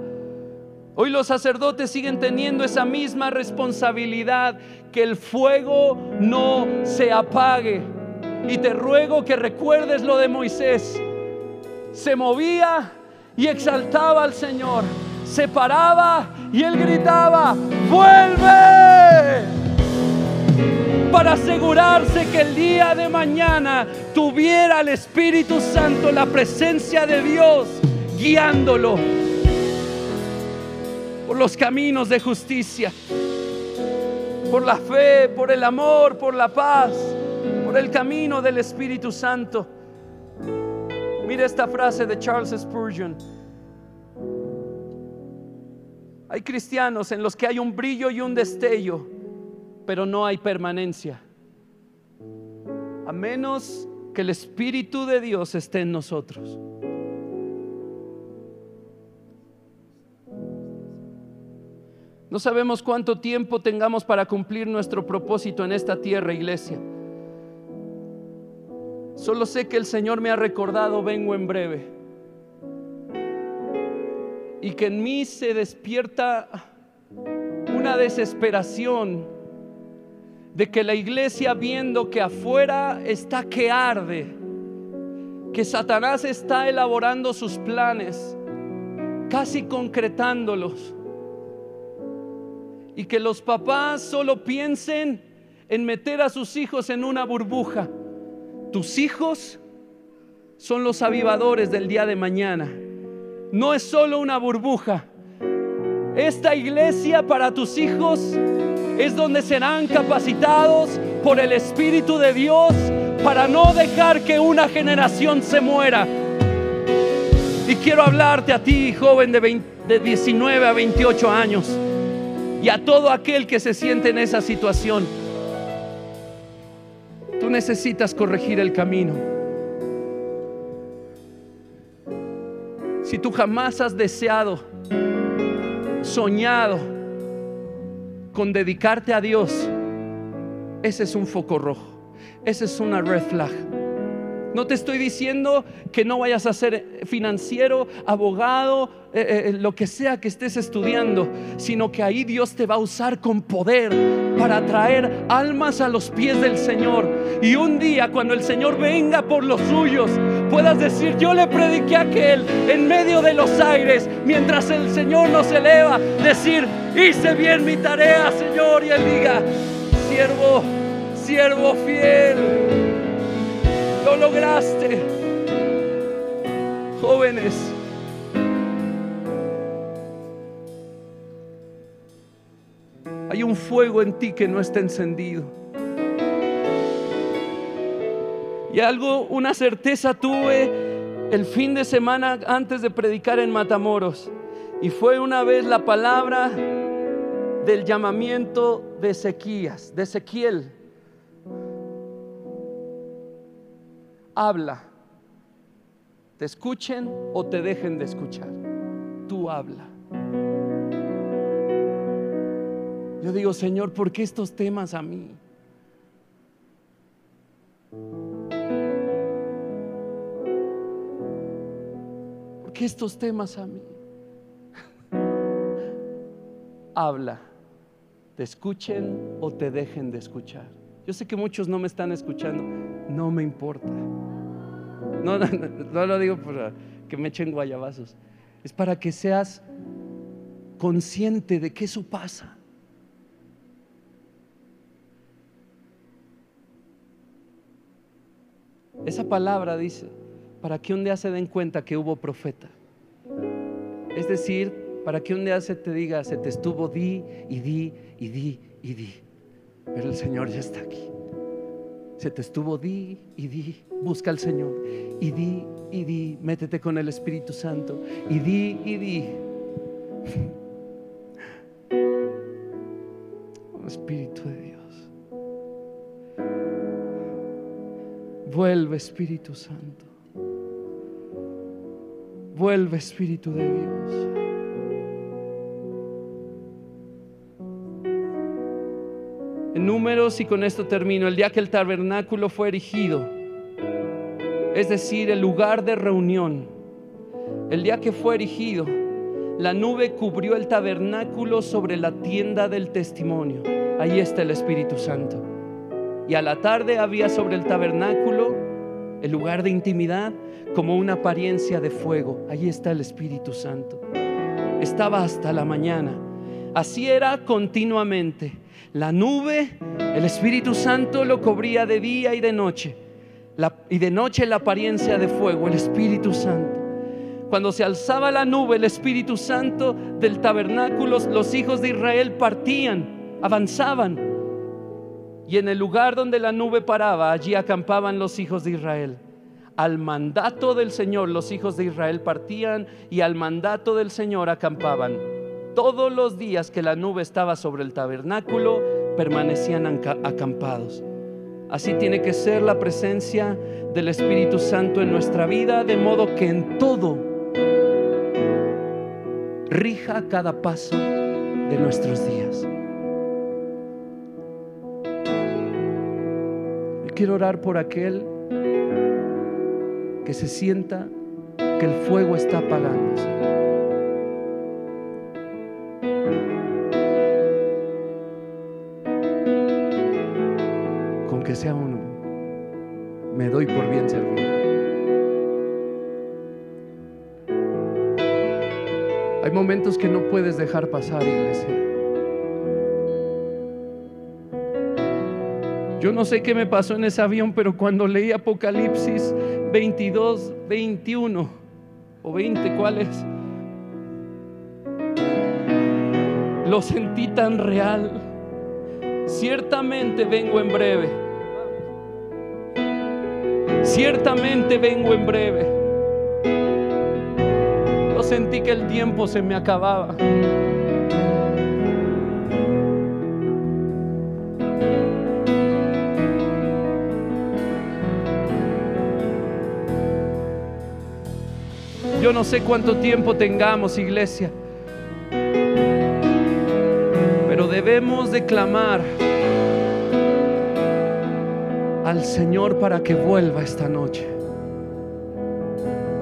Hoy los sacerdotes siguen teniendo esa misma responsabilidad, que el fuego no se apague. Y te ruego que recuerdes lo de Moisés. Se movía y exaltaba al Señor. Se paraba y él gritaba, vuelve. Para asegurarse que el día de mañana tuviera el Espíritu Santo, la presencia de Dios, guiándolo por los caminos de justicia, por la fe, por el amor, por la paz, por el camino del Espíritu Santo. Mira esta frase de Charles Spurgeon. Hay cristianos en los que hay un brillo y un destello, pero no hay permanencia. A menos que el Espíritu de Dios esté en nosotros. No sabemos cuánto tiempo tengamos para cumplir nuestro propósito en esta tierra, iglesia. Solo sé que el Señor me ha recordado, vengo en breve. Y que en mí se despierta una desesperación de que la iglesia viendo que afuera está que arde, que Satanás está elaborando sus planes, casi concretándolos y que los papás solo piensen en meter a sus hijos en una burbuja. Tus hijos son los avivadores del día de mañana. No es solo una burbuja. Esta iglesia para tus hijos es donde serán capacitados por el Espíritu de Dios para no dejar que una generación se muera. Y quiero hablarte a ti, joven de, de 19 a 28 años y a todo aquel que se siente en esa situación. Tú necesitas corregir el camino. Si tú jamás has deseado, soñado con dedicarte a Dios, ese es un foco rojo, ese es una red flag. No te estoy diciendo que no vayas a ser financiero, abogado, eh, eh, eh, lo que sea que estés estudiando, sino que ahí Dios te va a usar con poder para traer almas a los pies del Señor. Y un día cuando el Señor venga por los suyos, puedas decir, yo le prediqué a aquel en medio de los aires, mientras el Señor nos eleva, decir, hice bien mi tarea, Señor, y Él diga, siervo, siervo fiel lo lograste. Jóvenes. Hay un fuego en ti que no está encendido. Y algo, una certeza tuve el fin de semana antes de predicar en Matamoros. Y fue una vez la palabra del llamamiento de Ezequías, de Ezequiel. habla. Te escuchen o te dejen de escuchar. Tú habla. Yo digo, Señor, ¿por qué estos temas a mí? ¿Por qué estos temas a mí? Habla, te escuchen o te dejen de escuchar. Yo sé que muchos no me están escuchando, no me importa. No, no, lo digo para que me echen guayabazos. Es para que seas consciente de que eso pasa. Esa palabra dice, para que un día se den cuenta que hubo profeta. Es decir, para que un día se te diga, se te estuvo di y di y di y di. Pero el Señor ya está aquí. Se te estuvo di y di, busca al Señor. Y di y di, métete con el Espíritu Santo. Y di y di. Espíritu de Dios. Vuelve Espíritu Santo. Vuelve Espíritu de Dios. números, y con esto termino, el día que el tabernáculo fue erigido, es decir, el lugar de reunión, el día que fue erigido, la nube cubrió el tabernáculo sobre la tienda del testimonio. Ahí está el Espíritu Santo. Y a la tarde había sobre el tabernáculo, el lugar de intimidad, como una apariencia de fuego. Ahí está el Espíritu Santo. Estaba hasta la mañana. Así era continuamente La nube, el Espíritu Santo lo cubría de día y de noche. y de noche la apariencia de fuego, el Espíritu Santo. Cuando se alzaba la nube, el Espíritu Santo del tabernáculo, los hijos de Israel partían, avanzaban. Y en el lugar donde la nube paraba, allí acampaban los hijos de Israel. Al mandato del Señor los hijos de Israel partían y al mandato del Señor acampaban. Todos los días que la nube estaba sobre el tabernáculo, permanecían acampados. Así tiene que ser la presencia del Espíritu Santo en nuestra vida, de modo que en todo rija cada paso de nuestros días. Quiero orar por aquel que se sienta que el fuego está apagándose. Con que sea uno, me doy por bien servido. Hay momentos que no puedes dejar pasar, iglesia. Yo no sé qué me pasó en ese avión, pero cuando leí Apocalipsis 22, 21 o 20, ¿cuál es? Lo sentí tan real. Ciertamente vengo en breve. Ciertamente vengo en breve sentí que el tiempo se me acababa. Yo no sé cuánto tiempo tengamos, iglesia, pero debemos de clamar al Señor para que vuelva esta noche.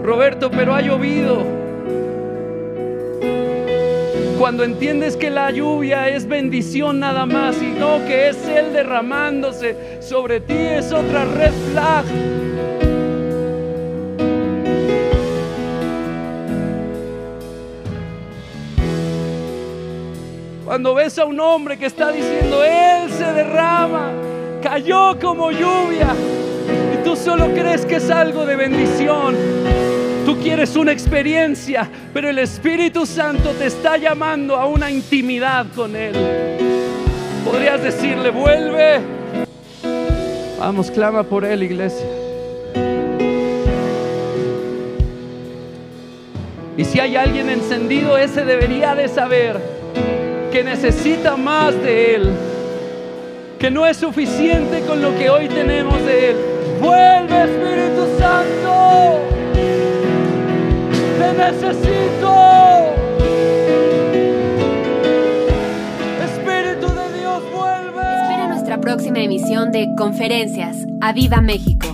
Roberto, pero ha llovido cuando entiendes que la lluvia es bendición nada más y no que es Él derramándose sobre ti, es otra red flag. Cuando ves a un hombre que está diciendo, Él se derrama, cayó como lluvia, y tú solo crees que es algo de bendición. Tú quieres una experiencia, pero el Espíritu Santo te está llamando a una intimidad con Él. Podrías decirle, vuelve. Vamos, clama por Él, iglesia. Y si hay alguien encendido, ese debería de saber que necesita más de Él, que no es suficiente con lo que hoy tenemos de Él. Vuelve Espíritu Santo necesito. Espíritu de Dios, vuelve. Espera nuestra próxima emisión de Conferencias. ¡A Viva México!